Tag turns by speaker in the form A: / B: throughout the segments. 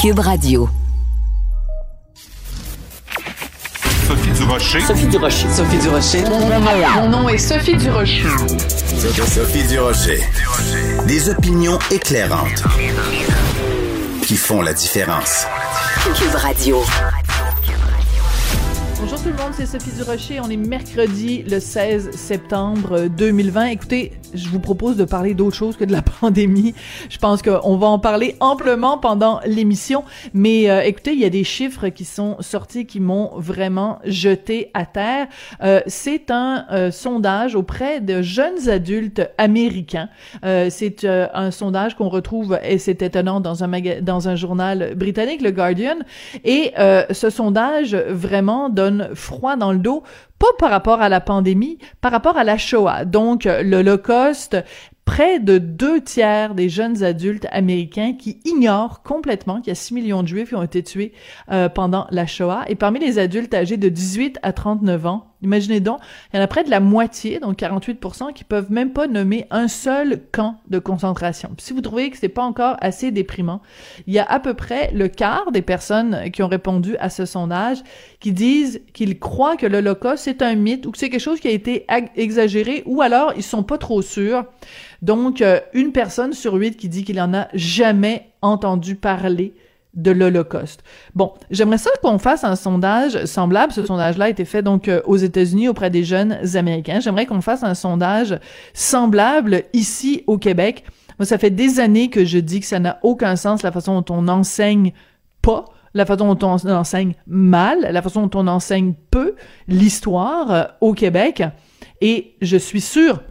A: Cube Radio.
B: Sophie Durocher.
C: Sophie Durocher. Sophie Durocher.
D: Mon nom est Sophie Durocher.
E: Sophie Durocher. Des opinions éclairantes qui font la différence.
A: Cube Radio.
D: Bonjour tout le monde, c'est Sophie Durocher. On est mercredi le 16 septembre 2020. Écoutez, je vous propose de parler d'autre chose que de la pandémie. Je pense qu'on va en parler amplement pendant l'émission. Mais euh, écoutez, il y a des chiffres qui sont sortis qui m'ont vraiment jeté à terre. Euh, c'est un euh, sondage auprès de jeunes adultes américains. c'est un sondage qu'on retrouve, et c'est étonnant, dans un, dans un journal britannique, le Guardian. Et ce sondage vraiment donne froid dans le dos, pas par rapport à la pandémie, par rapport à la Shoah. Donc, l'Holocauste, près de deux tiers des jeunes adultes américains qui ignorent complètement qu'il y a 6 millions de juifs qui ont été tués euh, pendant la Shoah. Et parmi les adultes âgés de 18 à 39 ans, Imaginez donc, il y en a près de la moitié, donc 48%, qui peuvent même pas nommer un seul camp de concentration. si vous trouvez que c'est pas encore assez déprimant, il y a à peu près le quart des personnes qui ont répondu à ce sondage qui disent qu'ils croient que l'Holocauste c'est un mythe ou que c'est quelque chose qui a été exagéré ou alors ils sont pas trop sûrs. Donc, euh, une personne sur huit qui dit qu'il en a jamais entendu parler de l'Holocauste. Bon, j'aimerais ça qu'on fasse un sondage semblable. Ce sondage-là a été fait donc euh, aux États-Unis auprès des jeunes Américains. J'aimerais qu'on fasse un sondage semblable ici au Québec. Moi, ça fait des années que je dis que ça n'a aucun sens la façon dont on enseigne pas la façon dont on enseigne mal, la façon dont on enseigne peu l'histoire euh, au Québec. Et je suis sûre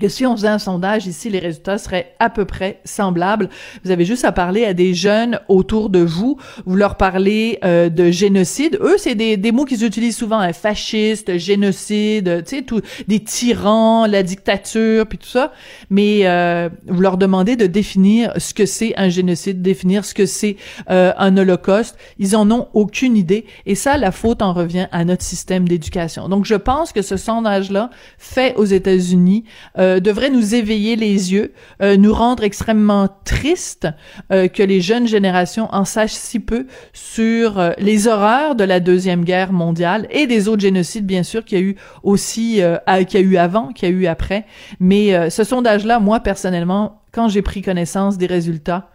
D: que si on faisait un sondage ici, les résultats seraient à peu près semblables. Vous avez juste à parler à des jeunes autour de vous, vous leur parlez euh, de génocide. Eux, c'est des, des mots qu'ils utilisent souvent, hein, fasciste, génocide, tu sais, tout, des tyrans, la dictature, puis tout ça. Mais euh, vous leur demandez de définir ce que c'est un génocide, définir ce que c'est euh, un holocauste. Ils en ont aucune idée. Et ça, la faute en revient à notre système d'éducation. Donc, je pense que ce sondage-là, fait aux États-Unis, euh, devrait nous éveiller les yeux, euh, nous rendre extrêmement tristes euh, que les jeunes générations en sachent si peu sur les horreurs de la deuxième guerre mondiale et des autres génocides bien sûr qu'il y a eu aussi qu'il y a eu avant, qu'il y a eu après. Mais ce sondage-là, moi personnellement, quand j'ai pris connaissance des résultats,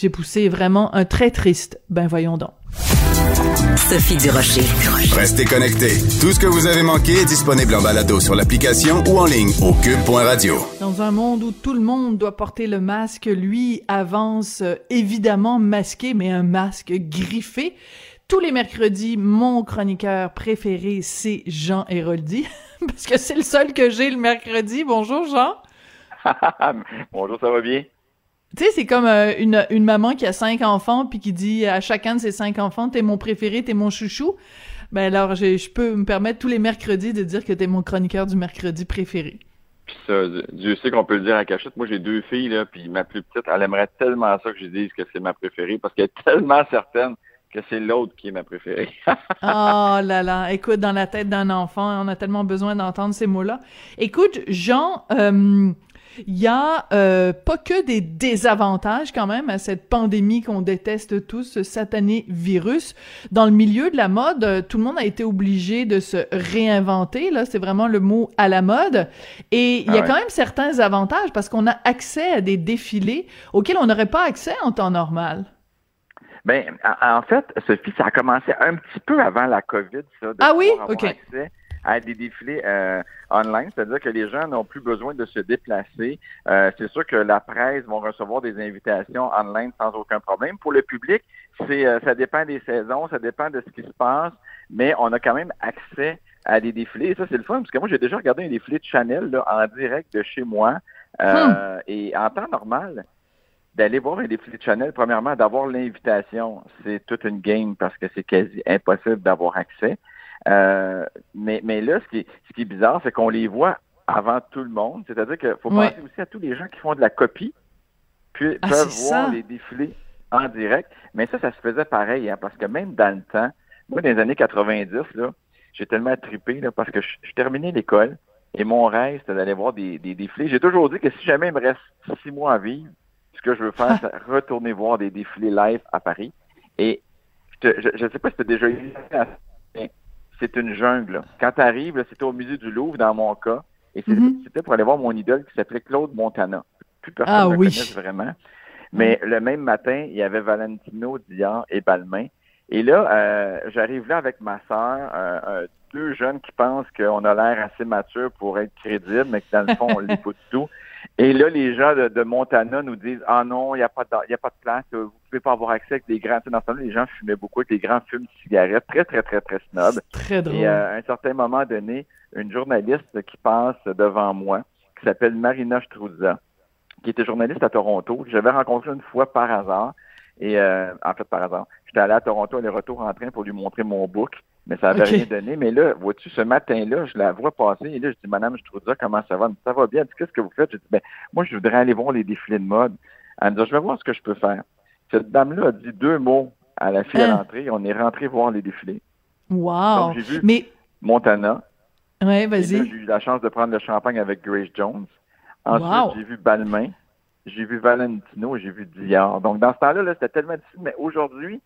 D: j'ai poussé vraiment un très triste. Ben voyons donc.
E: Sophie Durocher. Restez connectés. Tout ce que vous avez manqué est disponible en balado sur l'application ou en ligne au cube.radio.
D: Dans un monde où tout le monde doit porter le masque, lui avance euh, évidemment masqué, mais un masque griffé. Tous les mercredis, mon chroniqueur préféré, c'est Jean Héroldi, parce que c'est le seul que j'ai le mercredi. Bonjour Jean.
F: Bonjour, ça va bien?
D: Tu sais, c'est comme euh, une, une maman qui a cinq enfants puis qui dit à chacun de ses cinq enfants, t'es mon préféré, t'es mon chouchou. Ben alors, je peux me permettre tous les mercredis de dire que t'es mon chroniqueur du mercredi préféré.
F: Puis ça, Dieu sait qu'on peut le dire à cachette. Moi, j'ai deux filles, là, puis ma plus petite, elle aimerait tellement ça que je dise que c'est ma préférée parce qu'elle est tellement certaine que c'est l'autre qui est ma préférée.
D: oh là là, écoute, dans la tête d'un enfant, on a tellement besoin d'entendre ces mots-là. Écoute, Jean, euh, il y a euh, pas que des désavantages quand même à cette pandémie qu'on déteste tous, ce satané virus. Dans le milieu de la mode, euh, tout le monde a été obligé de se réinventer. Là, c'est vraiment le mot à la mode. Et il y a ah quand même certains avantages parce qu'on a accès à des défilés auxquels on n'aurait pas accès en temps normal.
F: Ben, en fait, Sophie, ça a commencé un petit peu avant la COVID, ça.
D: ah oui? OK
F: à des défilés euh, online, c'est-à-dire que les gens n'ont plus besoin de se déplacer. Euh, c'est sûr que la presse vont recevoir des invitations online sans aucun problème. Pour le public, c'est euh, ça dépend des saisons, ça dépend de ce qui se passe, mais on a quand même accès à des défilés. Et ça, c'est le fun, parce que moi, j'ai déjà regardé un défilé de Chanel là, en direct de chez moi. Hmm. Et en temps normal, d'aller voir un défilé de Chanel, premièrement, d'avoir l'invitation, c'est toute une game parce que c'est quasi impossible d'avoir accès. Euh, mais, mais là, ce qui, ce qui est bizarre, c'est qu'on les voit avant tout le monde. C'est-à-dire qu'il faut penser aussi à tous les gens qui font de la copie, puis
D: Ah,
F: peuvent voir
D: ça.
F: les défilés en direct. Mais ça, ça se faisait pareil, hein, parce que même dans le temps, moi, dans les années 90, là, j'ai tellement trippé là, parce que je, je terminais l'école et mon rêve, c'était d'aller voir des, des défilés. J'ai toujours dit que si jamais il me reste six mois à vivre, ce que je veux faire, c'est retourner voir des défilés live à Paris. Et je ne sais pas si tu as déjà eu c'est une jungle. Quand tu arrives, c'était au musée du Louvre, dans mon cas, et
D: Mhm.
F: c'était pour aller voir mon idole qui s'appelait Claude Montana. Plus personne
D: Ah
F: ne le
D: oui.
F: connaisse vraiment. Mais le même matin, il y avait Valentino, Dion et Balmain. Et là, euh, j'arrive là avec ma sœur, euh, euh, deux jeunes qui pensent qu'on a l'air assez mature pour être crédible, mais que dans le fond, on l'est pas du tout. Et là, les gens de, de Montana nous disent Ah non, il n'y a, pas de- y a pas de place, vous pouvez pas avoir accès avec des grands. Dans ce temps-là, les gens fumaient beaucoup avec des grands fumes de cigarettes, très, très, très, très snob.
D: Très drôle.
F: Et euh, à un certain moment donné, une journaliste qui passe devant moi, qui s'appelle Marina Struzza, qui était journaliste à Toronto, que j'avais rencontré une fois par hasard. Et euh, en fait, par hasard. J'étais allé à Toronto aller-retour en train pour lui montrer mon book, mais ça n'avait
D: Ok.
F: rien donné. Mais là, vois-tu, ce matin-là, je la vois passer et là, je dis, Madame Struzza, comment ça va? Elle me dit, ça va bien. Elle dit, qu'est-ce que vous faites? Je dis, ben, moi, je voudrais aller voir les défilés de mode. Elle me dit, je vais voir ce que je peux faire. Cette dame-là a dit deux mots à la fille à
D: Hein?
F: l'entrée on est rentré voir les défilés.
D: Wow.
F: Donc, j'ai vu
D: Mais,
F: Montana,
D: ouais, vas-y.
F: J'ai eu la chance de prendre le champagne avec Grace Jones. Ensuite,
D: Wow.
F: j'ai vu Balmain, j'ai vu Valentino, et j'ai vu Dior. Donc, dans ce temps-là, là, c'était tellement difficile. Mais aujourd'hui,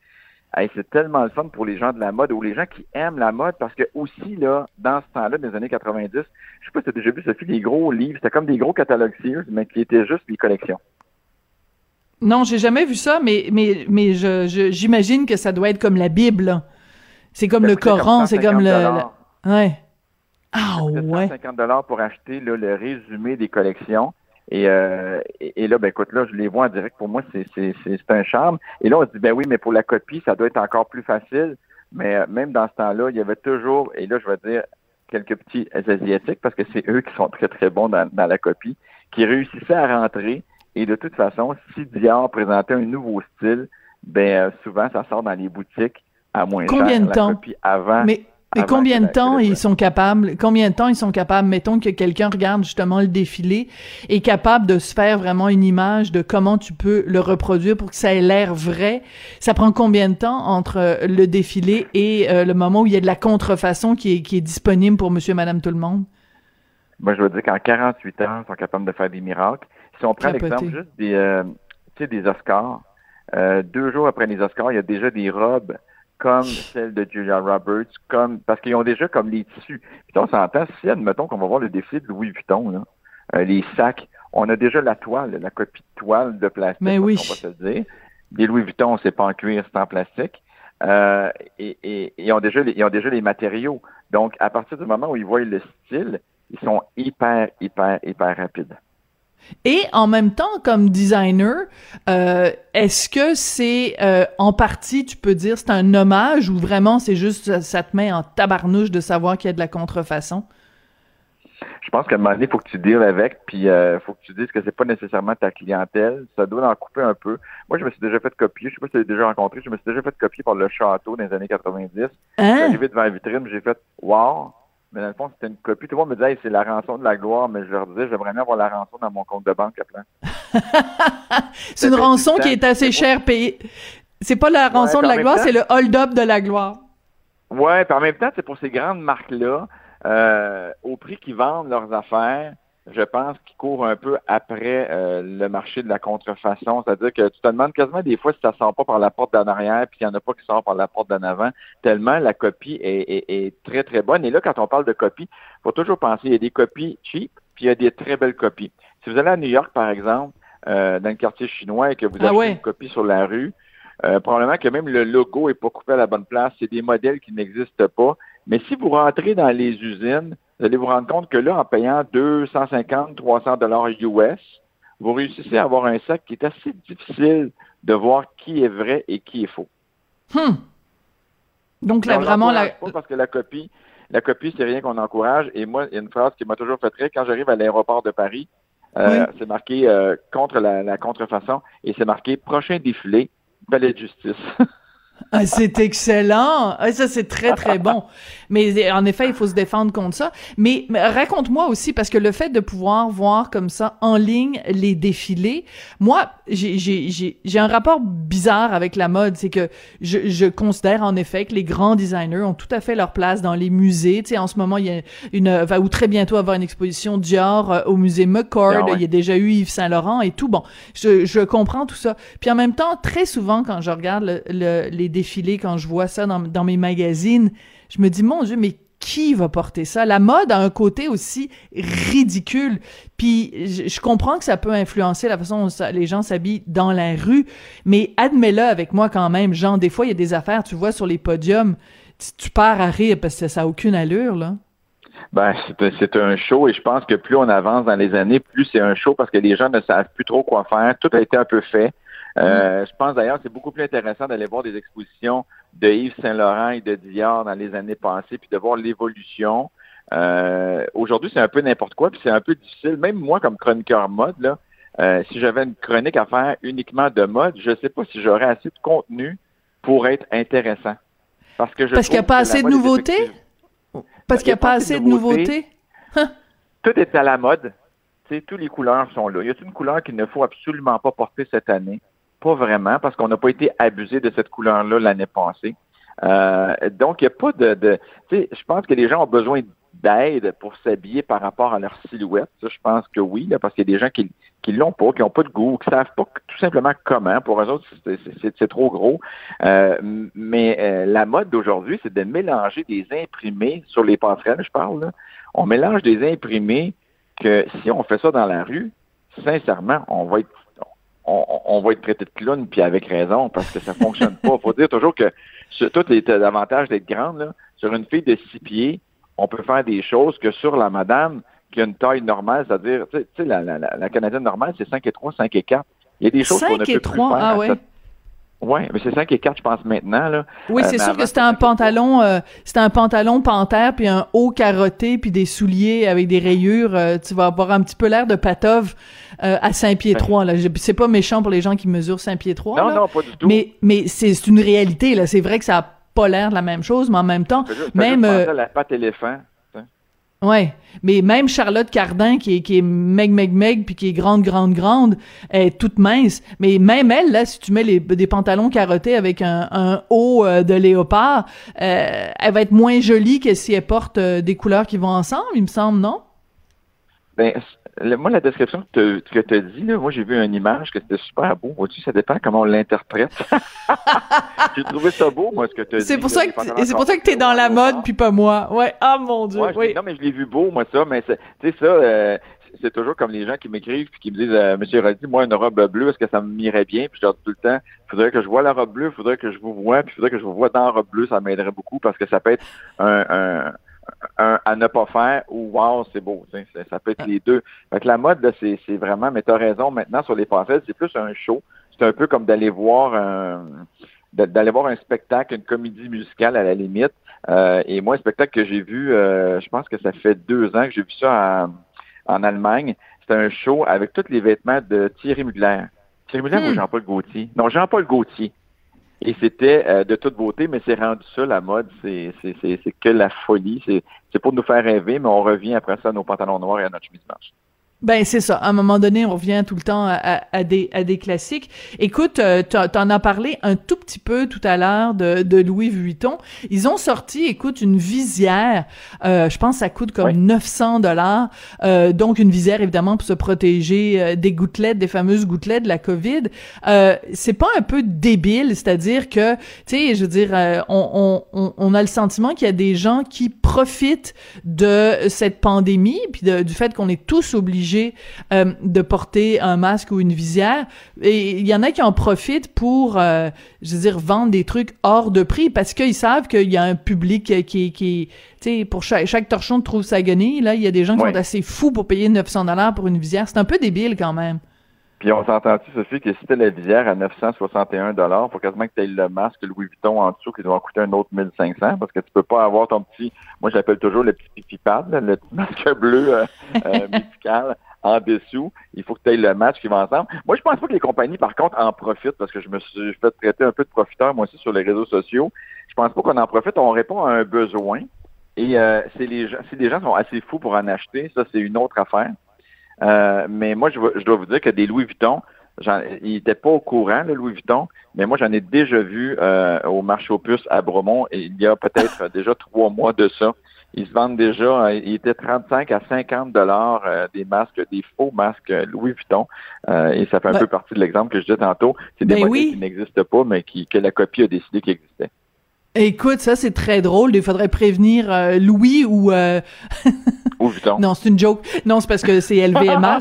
F: hey, c'est tellement le fun pour les gens de la mode ou les gens qui aiment la mode parce que aussi, là, dans ce temps-là, des années 90, je sais pas si tu as déjà vu, Sophie, les gros livres, c'était comme des gros catalogues Sears, mais qui étaient juste des collections.
D: Non, j'ai jamais vu ça, mais, mais, mais je, j'imagine que ça doit être comme la Bible. C'est comme
F: Ça
D: le Coran, c'est comme le,
F: 150
D: le- Ouais. Ah
F: Ça
D: ouais.
F: 150 dollars pour acheter là, le résumé des collections. Et, euh, et, et là, ben écoute, là, je les vois en direct. Pour moi, c'est, c'est, c'est, c'est un charme. Et là, on se dit, ben oui, mais pour la copie, ça doit être encore plus facile. Mais euh, même dans ce temps-là, il y avait toujours, et là, je vais dire quelques petits asiatiques, parce que c'est eux qui sont très, très bons dans, dans la copie, qui réussissaient à rentrer. Et de toute façon, si Dior présentait un nouveau style, ben euh, souvent, ça sort dans les boutiques à moins
D: Combien
F: cher.
D: de temps?
F: copie avant.
D: Mais, combien de temps ils sont capables, combien de temps ils sont capables, mettons que quelqu'un regarde justement le défilé, est capable de se faire vraiment une image de comment tu peux le reproduire pour que ça ait l'air vrai? Ça prend combien de temps entre euh, le défilé et euh, le moment où il y a de la contrefaçon qui est, qui est disponible pour monsieur, madame, tout le monde?
F: Moi, je veux dire qu'en 48 ans, ils sont capables de faire des miracles. Si on prend l'exemple juste des, euh, des Oscars, euh, deux jours après les Oscars, il y a déjà des robes comme celle de Julia Roberts, comme parce qu'ils ont déjà comme les tissus. Puis on s'entend, si admettons qu'on va voir le défilé de Louis Vuitton, là, euh, les sacs, on a déjà la toile, la copie de toile de plastique,
D: Mais oui.
F: qu'on va se le dire. Les Louis Vuitton, c'est pas en cuir, c'est en plastique. Euh, et, et- et ils, ont déjà les, ils ont déjà les matériaux. Donc, à partir du moment où ils voient le style, ils sont hyper, hyper, hyper rapides.
D: Et en même temps, comme designer, euh, est-ce que c'est euh, en partie, tu peux dire, c'est un hommage ou vraiment c'est juste ça, ça te met en tabarnouche de savoir qu'il y a de la contrefaçon?
F: Je pense qu'à un moment donné, il faut que tu deals avec, puis il faut que tu dises que c'est pas nécessairement ta clientèle. Ça doit en couper un peu. Moi, je me suis déjà fait copier. Je sais pas si tu l'as déjà rencontré. Je me suis déjà fait copier par le château dans les années 90. Je suis
D: Hein?
F: arrivé devant la vitrine, j'ai fait Wow! Mais dans le fond, c'était une copie. Tout le monde me disait, Hey, c'est la rançon de la gloire, mais je leur disais, j'aimerais bien avoir la rançon dans mon compte de banque après.
D: C'est une rançon qui est assez chère payée. C'est pas la rançon
F: Ouais,
D: de la gloire, c'est le hold-up de la gloire.
F: Ouais, puis en même temps, c'est pour ces grandes marques-là, euh, au prix qu'ils vendent leurs affaires, je pense qu'ils courent un peu après euh, le marché de la contrefaçon. C'est-à-dire que tu te demandes quasiment des fois si ça sort pas par la porte d'en arrière, puis il n'y en a pas qui sort par la porte d'en avant, tellement la copie est, est- est très, très bonne. Et là, quand on parle de copie, il faut toujours penser, il y a des copies cheap, puis il y a des très belles copies. Si vous allez à New York, par exemple, euh, dans le quartier chinois et que vous
D: Ah
F: achetez
D: ouais.
F: une copie sur la rue, euh, probablement que même le logo est pas coupé à la bonne place. C'est des modèles qui n'existent pas. Mais si vous rentrez dans les usines, vous allez vous rendre compte que là, en payant 250, 300 dollars US, vous réussissez à avoir un sac qui est assez difficile de voir qui est vrai et qui est faux.
D: Hum. Donc là, vraiment, la...
F: pas parce que la copie, la copie, c'est rien qu'on encourage. Et moi, il y a une phrase qui m'a toujours fait rire. Quand j'arrive à l'aéroport de Paris, C'est marqué contre la, la contrefaçon et c'est marqué prochain défilé, palais de justice.
D: Ah, c'est excellent. Ah, ça, c'est très, très bon. Mais en effet, il faut se défendre contre ça. Mais, raconte-moi aussi, parce que le fait de pouvoir voir comme ça en ligne les défilés, moi, j'ai un rapport bizarre avec la mode. C'est que je, je considère en effet que les grands designers ont tout à fait leur place dans les musées. Tu sais, en ce moment, il y a une, va ou très bientôt avoir une exposition Dior euh, au musée McCord. Ah il y a déjà eu Yves Saint Laurent et tout. Bon, je, je comprends tout ça. Puis en même temps, très souvent, quand je regarde le, les défilés, quand je vois ça dans, mes magazines, je me dis, mon Dieu, mais qui va porter ça? La mode a un côté aussi ridicule. Puis je, comprends que ça peut influencer la façon dont les gens s'habillent dans la rue, mais admets-le avec moi quand même. Genre, des fois, il y a des affaires, tu vois, sur les podiums, tu, pars à rire parce que ça n'a aucune allure, là.
F: Ben, c'est un show et je pense que plus on avance dans les années, plus c'est un show parce que les gens ne savent plus trop quoi faire. Tout a été un peu fait. Euh, je pense d'ailleurs que c'est beaucoup plus intéressant d'aller voir des expositions de Yves Saint-Laurent et de Dior dans les années passées, puis de voir l'évolution. Euh, Aujourd'hui, c'est un peu n'importe quoi, puis c'est un peu difficile. Même moi, comme chroniqueur mode, là, euh, si j'avais une chronique à faire uniquement de mode, je ne sais pas si j'aurais assez de contenu pour être intéressant.
D: Parce que je Parce qu'il n'y a pas assez de nouveautés? Parce qu'il n'y a pas assez de nouveautés?
F: Tout est à la mode. sais, tous les couleurs sont là. Y a une couleur qu'il ne faut absolument pas porter cette année? Pas vraiment, parce qu'on n'a pas été abusé de cette couleur-là l'année passée. Euh, donc, il n'y a pas de... de tu sais, je pense que les gens ont besoin d'aide pour s'habiller par rapport à leur silhouette. Ça, je pense que oui, parce qu'il y a des gens qui qui l'ont pas, qui n'ont pas de goût, qui savent pas tout simplement comment. Pour eux autres, c'est trop gros. Euh, mais euh, la mode d'aujourd'hui, c'est de mélanger des imprimés sur les passerelles, je parle. Là. On mélange des imprimés que si on fait ça dans la rue, sincèrement, on va être on, va être traité de clown, puis avec raison, parce que ça fonctionne pas. faut dire toujours que tout est l'avantage d'être grande, là, sur une fille de six pieds, on peut faire des choses que sur la madame qui a une taille normale, c'est-à-dire, tu sais, la, la, la, Canadienne normale, c'est 5 et 3, 5 et 4. Il y a des choses qu'on ne peut 3, plus faire. Ah ouais. Oui, mais c'est 5 et 4, je pense, maintenant. Là.
D: Oui, c'est euh, sûr que c'était un pantalon euh, c'était un pantalon panthère, puis un haut carotté, puis des souliers avec des rayures. Euh, tu vas avoir un petit peu l'air de Patov à 5 pieds 3. Là. C'est pas méchant pour les gens qui mesurent 5 pieds 3.
F: Non, non, pas du tout.
D: Mais, mais c'est une réalité. là. C'est vrai que ça a pas l'air de la même chose, mais en même temps, même...
F: Euh, la patte éléphant.
D: Ouais, mais même Charlotte Cardin qui est qui est meg meg meg puis qui est grande grande grande, est toute mince. Mais même elle là, si tu mets les, des pantalons carottés avec un, haut euh, de léopard, euh, elle va être moins jolie que si elle porte des couleurs qui vont ensemble, il me semble, non?
F: Ben moi, la description que tu as dit, là, moi, j'ai vu une image que c'était super beau. Vois-tu, ça dépend comment on l'interprète. j'ai trouvé ça beau, moi, ce que tu as dit.
D: C'est pour, ça que c'est pour ça que tu es dans la mode, puis pas moi. Ouais. Ah, mon Dieu. oui.
F: Non, mais je l'ai vu beau, moi, ça. Mais tu sais, ça, euh, c'est toujours comme les gens qui m'écrivent puis qui me disent euh, Monsieur Roddy, moi, une robe bleue, est-ce que ça m'irait bien? Puis je leur dis tout le temps, faudrait que je vois la robe bleue, faudrait que je vous vois, puis faudrait que je vous vois dans la robe bleue, ça m'aiderait beaucoup parce que ça peut être un, un un à ne pas faire ou wow, c'est beau. Ça, peut être les deux. Fait la mode, là, c'est, vraiment, mais tu as raison, maintenant sur les passerelles, c'est plus un show. C'est un peu comme d'aller voir un d'aller voir un spectacle, une comédie musicale à la limite. Euh, et moi, un spectacle que j'ai vu, euh, je pense que ça fait deux ans que j'ai vu ça en Allemagne. C'était un show avec tous les vêtements de Thierry Mugler. Thierry Mugler ou hmm. Jean-Paul Gaultier? Non, Jean-Paul Gaultier. Et c'était euh, de toute beauté, mais c'est rendu ça, la mode, c'est que la folie. C'est pour nous faire rêver, mais on revient après ça à nos pantalons noirs et à notre chemise blanche.
D: Ben c'est ça. À un moment donné, on revient tout le temps à, à, des à des classiques. Écoute, euh, t'en as parlé un tout petit peu tout à l'heure de, de Louis Vuitton. Ils ont sorti, écoute, une visière. Euh, je pense que ça coûte comme 900 dollars. Euh, donc une visière évidemment pour se protéger euh, des gouttelettes, des fameuses gouttelettes de la Covid. Euh, c'est pas un peu débile, c'est-à-dire que, tu sais, je veux dire, on, on, on a le sentiment qu'il y a des gens qui profitent de cette pandémie puis du fait qu'on est tous obligés euh, de porter un masque ou une visière. Et il y en a qui en profitent pour, euh, je veux dire, vendre des trucs hors de prix parce qu'ils savent qu'il y a un public qui, qui tu sais, pour chaque, chaque torchon trouve sa guenille. Là, il y a des gens qui sont assez fous pour payer 900 dollars pour une visière. C'est un peu débile quand même.
F: Puis on s'entend-tu, Sophie, que si la visière à 961 dollars, faut quasiment que tu aies le masque Louis Vuitton en dessous qui doit coûter un autre 1500 parce que tu peux pas avoir ton petit, moi j'appelle toujours le petit pipipad, le petit masque bleu euh, euh, médical en dessous. Il faut que tu aies le match qui va ensemble. Moi, je pense pas que les compagnies, par contre, en profitent parce que je me suis fait traiter un peu de profiteur, moi aussi, sur les réseaux sociaux. Je pense pas qu'on en profite. On répond à un besoin. Et euh, c'est les gens, si les gens sont assez fous pour en acheter, ça, c'est une autre affaire. Euh, mais moi, je, je, dois vous dire que des Louis Vuitton, il n'était pas au courant, le Louis Vuitton, mais moi, j'en ai déjà vu euh, au marché aux puces à Bromont, et il y a peut-être déjà trois mois de ça. Ils se vendent déjà, euh, il était 35 à 50 dollars euh, des masques, des faux masques Louis Vuitton. et ça fait un peu partie de l'exemple que je disais tantôt. C'est des ben qui n'existent pas, mais qui, que la copie a décidé qu'ils existaient.
D: Écoute, ça c'est très drôle. Il faudrait prévenir Louis ou non, c'est une joke. Non, c'est parce que c'est LVMH.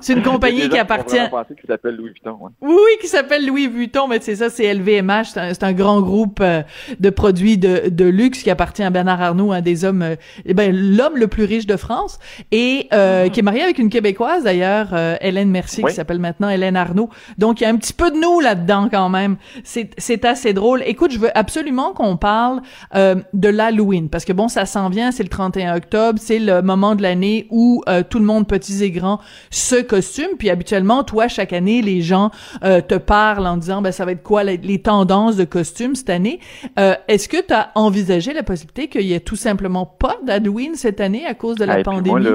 D: c'est une, compagnie qui appartient.
F: qui s'appelle Louis Vuitton.
D: Oui, oui, qui s'appelle Louis Vuitton, mais c'est ça, c'est LVMH. C'est un, grand groupe euh, de produits de, de, luxe qui appartient à Bernard Arnault, un des hommes, euh, eh ben l'homme le plus riche de France, et euh, ah. qui est marié avec une québécoise d'ailleurs, Hélène Mercier, qui s'appelle maintenant Hélène Arnault. Donc il y a un petit peu de nous là-dedans quand même. C'est c'est assez drôle. Écoute, je veux absolument qu'on parle de l'Halloween parce que bon, ça s'en vient, c'est le 31 octobre, c'est le moment de l'année où euh, tout le monde, petits et grands, se costume. Puis habituellement, toi, chaque année, les gens euh, te parlent en disant, ben ça va être quoi les, tendances de costumes cette année. Euh, est-ce que tu as envisagé la possibilité qu'il y ait tout simplement pas d'Halloween cette année à cause de la pandémie?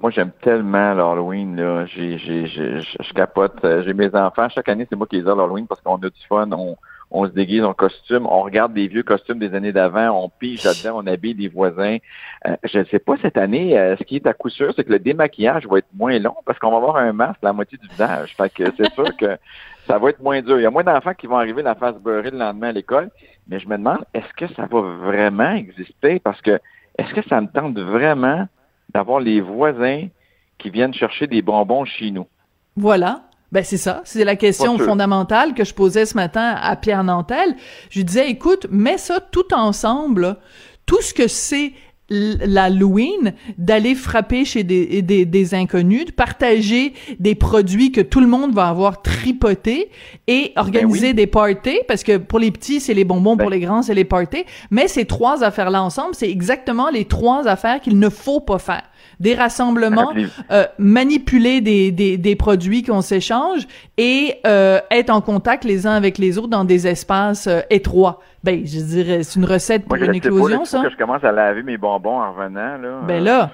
F: Moi, j'aime tellement l'Halloween, là. J'ai, j'ai, je capote. J'ai mes enfants. Chaque année, c'est moi qui les ai l'Halloween parce qu'on a du fun. On, on se déguise en costume, on regarde des vieux costumes des années d'avant, on pige là-dedans, on habille des voisins. Euh, je ne sais pas cette année, euh, ce qui est à coup sûr, c'est que le démaquillage va être moins long parce qu'on va avoir un masque la moitié du visage. Fait que c'est sûr que ça va être moins dur. Il y a moins d'enfants qui vont arriver la face beurrée le lendemain à l'école, mais je me demande, est-ce que ça va vraiment exister? Parce que est-ce que ça me tente vraiment d'avoir les voisins qui viennent chercher des bonbons chez nous?
D: Voilà. Ben c'est ça, c'est la question fondamentale que je posais ce matin à Pierre Nantel. Je lui disais, écoute, mets ça tout ensemble, tout ce que c'est l'Halloween, d'aller frapper chez des, des, des, inconnus, de partager des produits que tout le monde va avoir tripoté et organiser ben des parties, parce que pour les petits, c'est les bonbons, pour ben les grands, c'est les parties. Mais ces trois affaires-là ensemble, c'est exactement les trois affaires qu'il ne faut pas faire des rassemblements, euh, manipuler des, des, des produits qu'on s'échange et euh, être en contact les uns avec les autres dans des espaces euh, étroits. Ben, je dirais, c'est une recette pour une éclosion, ça.
F: que je commence à laver mes bonbons en revenant, là.
D: Ben là.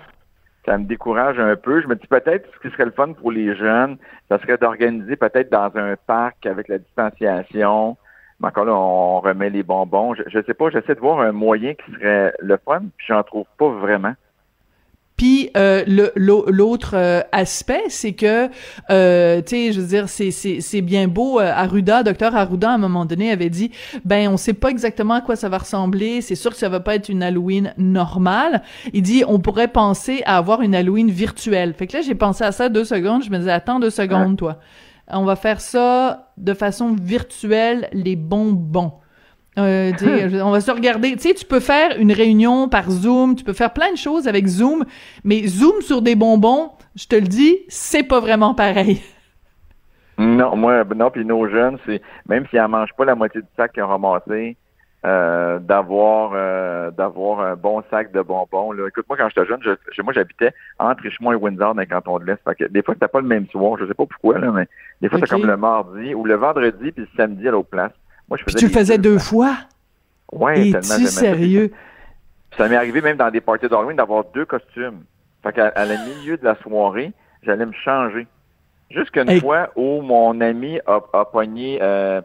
F: Ça me décourage un peu. Je me dis peut-être ce qui serait le fun pour les jeunes, ça serait d'organiser peut-être dans un parc avec la distanciation. Mais encore là, on remet les bonbons. Je, je sais pas, j'essaie de voir un moyen qui serait le fun, puis j'en trouve pas vraiment.
D: Puis euh, l'autre euh, aspect, c'est que, euh, tu sais, je veux dire, c'est c'est bien beau. Euh, Arruda, docteur Arruda, à un moment donné, avait dit, ben, on sait pas exactement à quoi ça va ressembler. C'est sûr que ça va pas être une Halloween normale. Il dit, on pourrait penser à avoir une Halloween virtuelle. Fait que là, j'ai pensé à ça deux secondes. Je me disais, attends deux secondes, toi. On va faire ça de façon virtuelle, les bonbons. Euh, on va se regarder. Tu sais, tu peux faire une réunion par Zoom, tu peux faire plein de choses avec Zoom, mais Zoom sur des bonbons, je te le dis, c'est pas vraiment pareil.
F: Non, moi, non, puis nos jeunes, c'est même s'ils en mangent pas la moitié du sac qu'ils ont ramassé, euh, d'avoir euh, d'avoir un bon sac de bonbons. Là. Écoute, moi, quand j'étais jeune, je, moi, j'habitais entre Richemont et Windsor dans le canton de l'Est. que des fois, c'était pas le même soir. Je sais pas pourquoi, là, mais des fois, c'était comme le mardi ou le vendredi puis le samedi à l'autre place.
D: Moi, je faisais tu le faisais deux fois?
F: Oui,
D: tellement. Es-tu sérieux?
F: Ça, m'est arrivé même dans des parties d'Halloween d'avoir deux costumes. Fait qu'à à le milieu de la soirée, j'allais me changer. Jusqu'une fois où mon ami a, a pogné... Euh,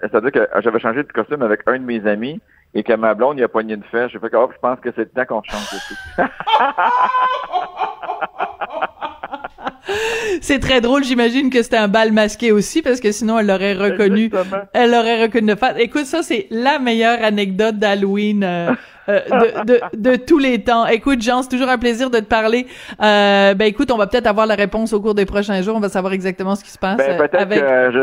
F: c'est-à-dire que j'avais changé de costume avec un de mes amis et que ma blonde, il a pogné une fesse. J'ai fait que, oh, je pense que c'est le temps qu'on change de tout.
D: C'est très drôle, j'imagine que c'était un bal masqué aussi, parce que sinon elle l'aurait reconnu. Elle l'aurait reconnu de face. Écoute, ça c'est la meilleure anecdote d'Halloween euh, euh, de, de, de, tous les temps. Écoute, Jean, c'est toujours un plaisir de te parler. Euh, ben écoute, on va peut-être avoir la réponse au cours des prochains jours. On va savoir exactement ce qui se passe.
F: Ben, peut-être avec...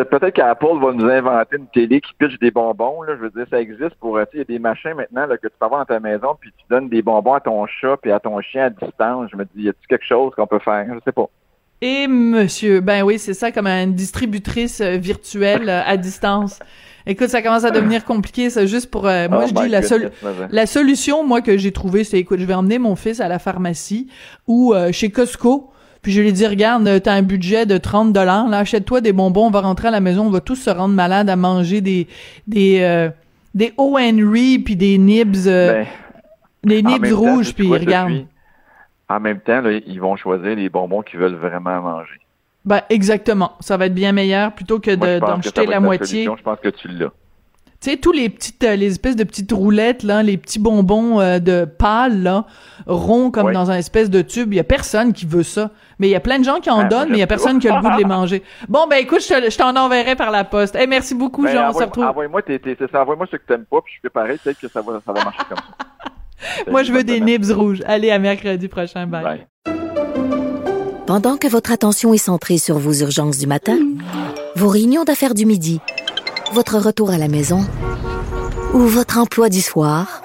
F: peut-être qu'Apple va nous inventer une télé qui pitche des bonbons. Là. Je veux dire, ça existe pour. Il y a des machins maintenant là, que tu peux avoir dans ta maison, puis tu donnes des bonbons à ton chat puis à ton chien à distance. Je me dis, y a-t-il quelque chose qu'on peut faire? Je sais pas.
D: Et monsieur, ben oui, c'est ça comme une distributrice euh, virtuelle euh, à distance. Écoute, ça commence à devenir compliqué, ça juste pour euh, moi oh je dis la seule la solution moi que j'ai trouvé c'est écoute, je vais emmener mon fils à la pharmacie ou chez Costco Puis je lui dit, regarde, t'as un budget de 30 dollars, là, achète-toi des bonbons, on va rentrer à la maison, on va tous se rendre malades à manger des des euh, des O. Henry puis des nibs, euh,
F: Ben,
D: des nibs rouges, puis regarde.
F: En même temps, là, ils vont choisir les bonbons qu'ils veulent vraiment manger.
D: Ben exactement, ça va être bien meilleur plutôt que d'en jeter la moitié.
F: solution. Je pense que tu l'as.
D: Tu sais, tous les petites, euh, les espèces de petites roulettes, là, les petits bonbons euh, de pâle, là, ronds comme
F: Ouais.
D: dans un espèce de tube. Il y a personne qui veut ça. Mais il y a plein de gens qui en
F: Ah,
D: donnent, mais il y a personne qui a le goût de les manger. Bon, ben écoute, je te- je t'en enverrai par la poste. Eh, merci beaucoup,
F: Ben,
D: Jean. On se retrouve.
F: Envoie-moi ceux que t'aimes pas, puis je fais pareil, peut-être que ça va, ça va marcher comme ça.
D: Moi, je veux des nibs rouges. Allez, à mercredi prochain. Bye.
F: Bye.
A: Pendant que votre attention est centrée sur vos urgences du matin, vos réunions d'affaires du midi, votre retour à la maison ou votre emploi du soir,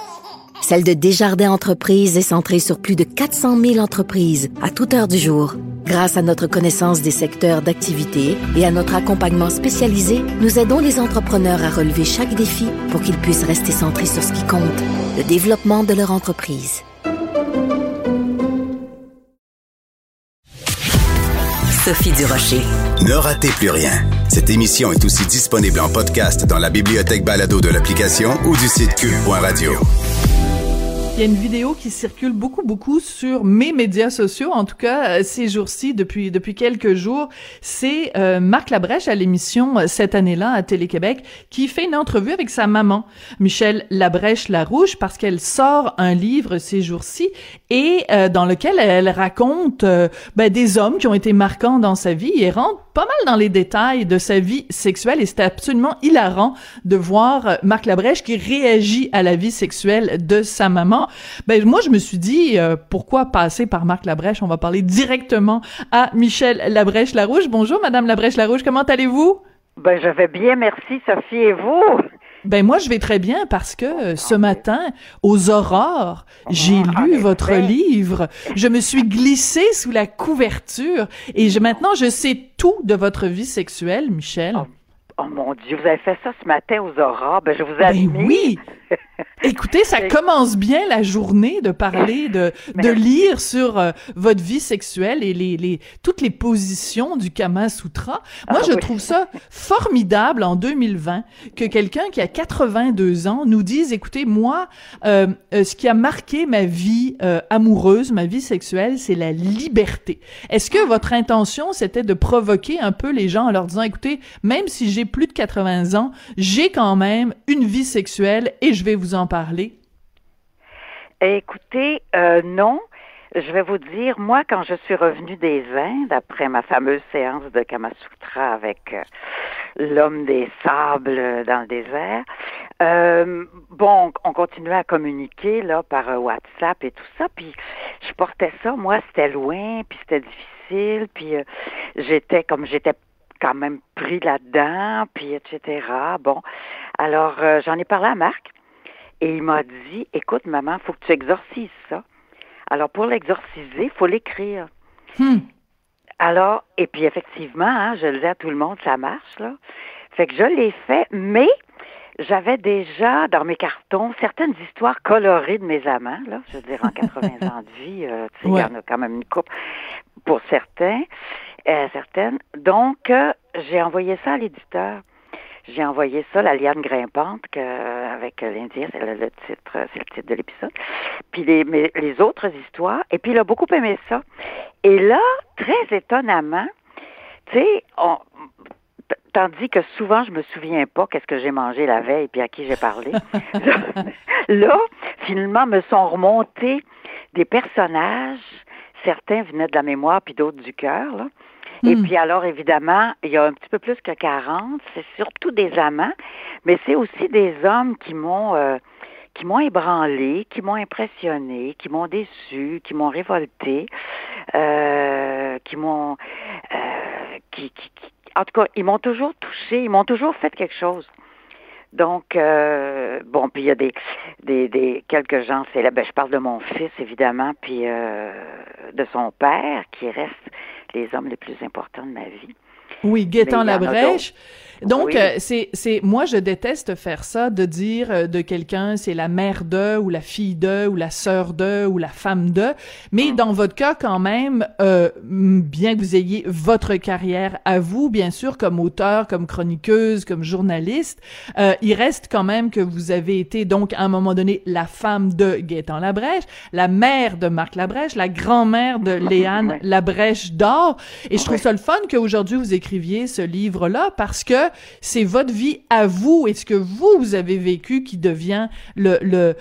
A: celle de Desjardins Entreprises est centrée sur plus de 400 000 entreprises à toute heure du jour. Grâce à notre connaissance des secteurs d'activité et à notre accompagnement spécialisé, nous aidons les entrepreneurs à relever chaque défi pour qu'ils puissent rester centrés sur ce qui compte, le développement de leur entreprise.
C: Sophie Durocher.
E: Ne ratez plus rien. Cette émission est aussi disponible en podcast dans la bibliothèque balado de l'application ou du site cube.radio.
D: Il y a une vidéo qui circule beaucoup, beaucoup sur mes médias sociaux, en tout cas euh, ces jours-ci, depuis depuis quelques jours. C'est euh, Marc Labrèche à l'émission euh, cette année-là à Télé-Québec qui fait une entrevue avec sa maman, Michel Labrèche Larouche, parce qu'elle sort un livre ces jours-ci et euh, dans lequel elle raconte euh, ben, des hommes qui ont été marquants dans sa vie et rentre pas mal dans les détails de sa vie sexuelle et c'était absolument hilarant de voir euh, Marc Labrèche qui réagit à la vie sexuelle de sa maman. Ben moi je me suis dit euh, pourquoi passer par Marc Labrèche? On va parler directement à Michel Labrèche Larouche. Bonjour madame Labrèche Larouche, comment allez-vous?
G: Ben, je vais bien, merci, Sophie, et vous?
D: Ben moi je vais très bien parce que euh, ce matin aux aurores, j'ai
G: Ah,
D: lu
G: en
D: votre
G: effet.
D: livre, je me suis glissée sous la couverture et je maintenant je sais tout de votre vie sexuelle, Michel.
G: Oh, Oh mon Dieu, vous avez fait ça ce matin aux aurores. Ben, je vous
D: Ben
G: admire.
D: oui. Écoutez, ça commence bien la journée de parler, de, de lire sur euh, votre vie sexuelle et les, les, toutes les positions du Kama Sutra. Moi,
G: Ah
D: je
G: oui.
D: trouve ça formidable en 2020 que quelqu'un qui a 82 ans nous dise, écoutez, moi, euh, euh, ce qui a marqué ma vie euh, amoureuse, ma vie sexuelle, c'est la liberté. Est-ce que votre intention, c'était de provoquer un peu les gens en leur disant, écoutez, même si j'ai plus de 80 ans, j'ai quand même une vie sexuelle et je vais vous en parler?
G: Écoutez, euh, non. Je vais vous dire, moi, quand je suis revenue des Indes, après ma fameuse séance de Kamasutra avec euh, l'homme des sables dans le désert, euh, bon, on continuait à communiquer là par WhatsApp et tout ça, puis je portais ça, moi, c'était loin, puis c'était difficile, puis j'étais comme j'étais quand même pris là-dedans, puis etc. Bon, alors j'en ai parlé à Marc. Et il m'a dit, écoute, maman, faut que tu exorcises ça. Alors, pour l'exorciser, il faut l'écrire.
D: Hmm.
G: Alors, et puis effectivement, hein, je le dis à tout le monde, ça marche, là. Fait que je l'ai fait, mais j'avais déjà dans mes cartons certaines histoires colorées de mes amants, là. Je veux dire, en 80 ans de vie, euh, tu sais, il
D: Ouais.
G: y en a quand même une coupe pour certains, euh, certaines. Donc, euh, j'ai envoyé ça à l'éditeur. J'ai envoyé ça, La liane grimpante, que, avec euh, l'Indien, c'est le, le titre, euh, c'est le titre de l'épisode. Puis les, mais les autres histoires. Et puis il a beaucoup aimé ça. Et là, très étonnamment, tu sais, on- tandis que souvent je me souviens pas qu'est-ce que j'ai mangé la veille puis à qui j'ai parlé. là, là, finalement, me sont remontés des personnages. Certains venaient de la mémoire puis d'autres du cœur. Et
D: Hmm.
G: puis alors, évidemment, il y a un petit peu plus que 40. C'est surtout des amants, mais c'est aussi des hommes qui m'ont euh, qui m'ont ébranlé, qui m'ont impressionné, qui m'ont déçu, qui m'ont révolté, euh, qui m'ont euh, qui, qui, qui- en tout cas, ils m'ont toujours touché, ils m'ont toujours fait quelque chose. Donc, euh, bon, puis il y a des, des, des quelques gens célèbres. Ben, je parle de mon fils, évidemment, puis euh, de son père, qui reste les hommes les plus importants de ma vie.
D: Oui, Gaétan
G: Mais il y en a
D: Labrèche. Donc,
G: Oui.
D: euh, c'est, c'est, moi, je déteste faire ça, de dire euh, de quelqu'un, c'est la mère de, ou la fille de, ou la sœur de, ou la femme de. Mais
G: Mm.
D: dans votre cas, quand même, euh, bien que vous ayez votre carrière à vous, bien sûr, comme auteur, comme chroniqueuse, comme journaliste, euh, il reste quand même que vous avez été, donc, à un moment donné, la femme de Gaëtan Labrèche, la mère de Marc Labrèche, la grand-mère de Léane. Labrèche d'Or. Et je trouve ça le fun qu'aujourd'hui vous écriviez ce livre-là parce que c'est votre vie à vous et ce que vous, avez vécu qui devient le,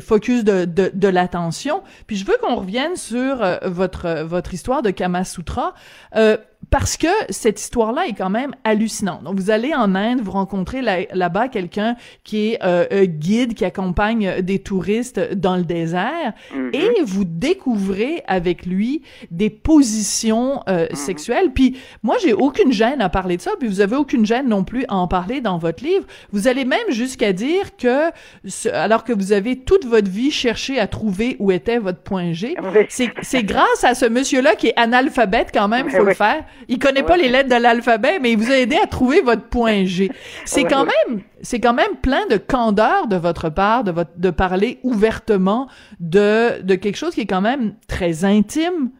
D: focus de, l'attention. Puis je veux qu'on revienne sur votre, euh, votre histoire de Kama Sutra. Euh, parce que cette histoire-là est quand même hallucinante. Donc, vous allez en Inde, vous rencontrez là- là-bas quelqu'un qui est euh, euh, guide, qui accompagne des touristes dans le désert,
G: Mhm.
D: et vous découvrez avec lui des positions euh,
G: Mhm.
D: sexuelles. Puis moi, j'ai aucune gêne à parler de ça, puis vous avez aucune gêne non plus à en parler dans votre livre. Vous allez même jusqu'à dire que, ce- alors que vous avez toute votre vie cherché à trouver où était votre point G,
G: Oui.
D: c'est c'est grâce à ce monsieur-là qui est analphabète quand même, faut
G: Oui.
D: le faire. Il connaît pas les lettres de l'alphabet, mais il vous a aidé à trouver votre point G. C'est
G: Ouais.
D: quand même, c'est quand même plein de candeur de votre part, de votre, de parler ouvertement de, de quelque chose qui est quand même très intime.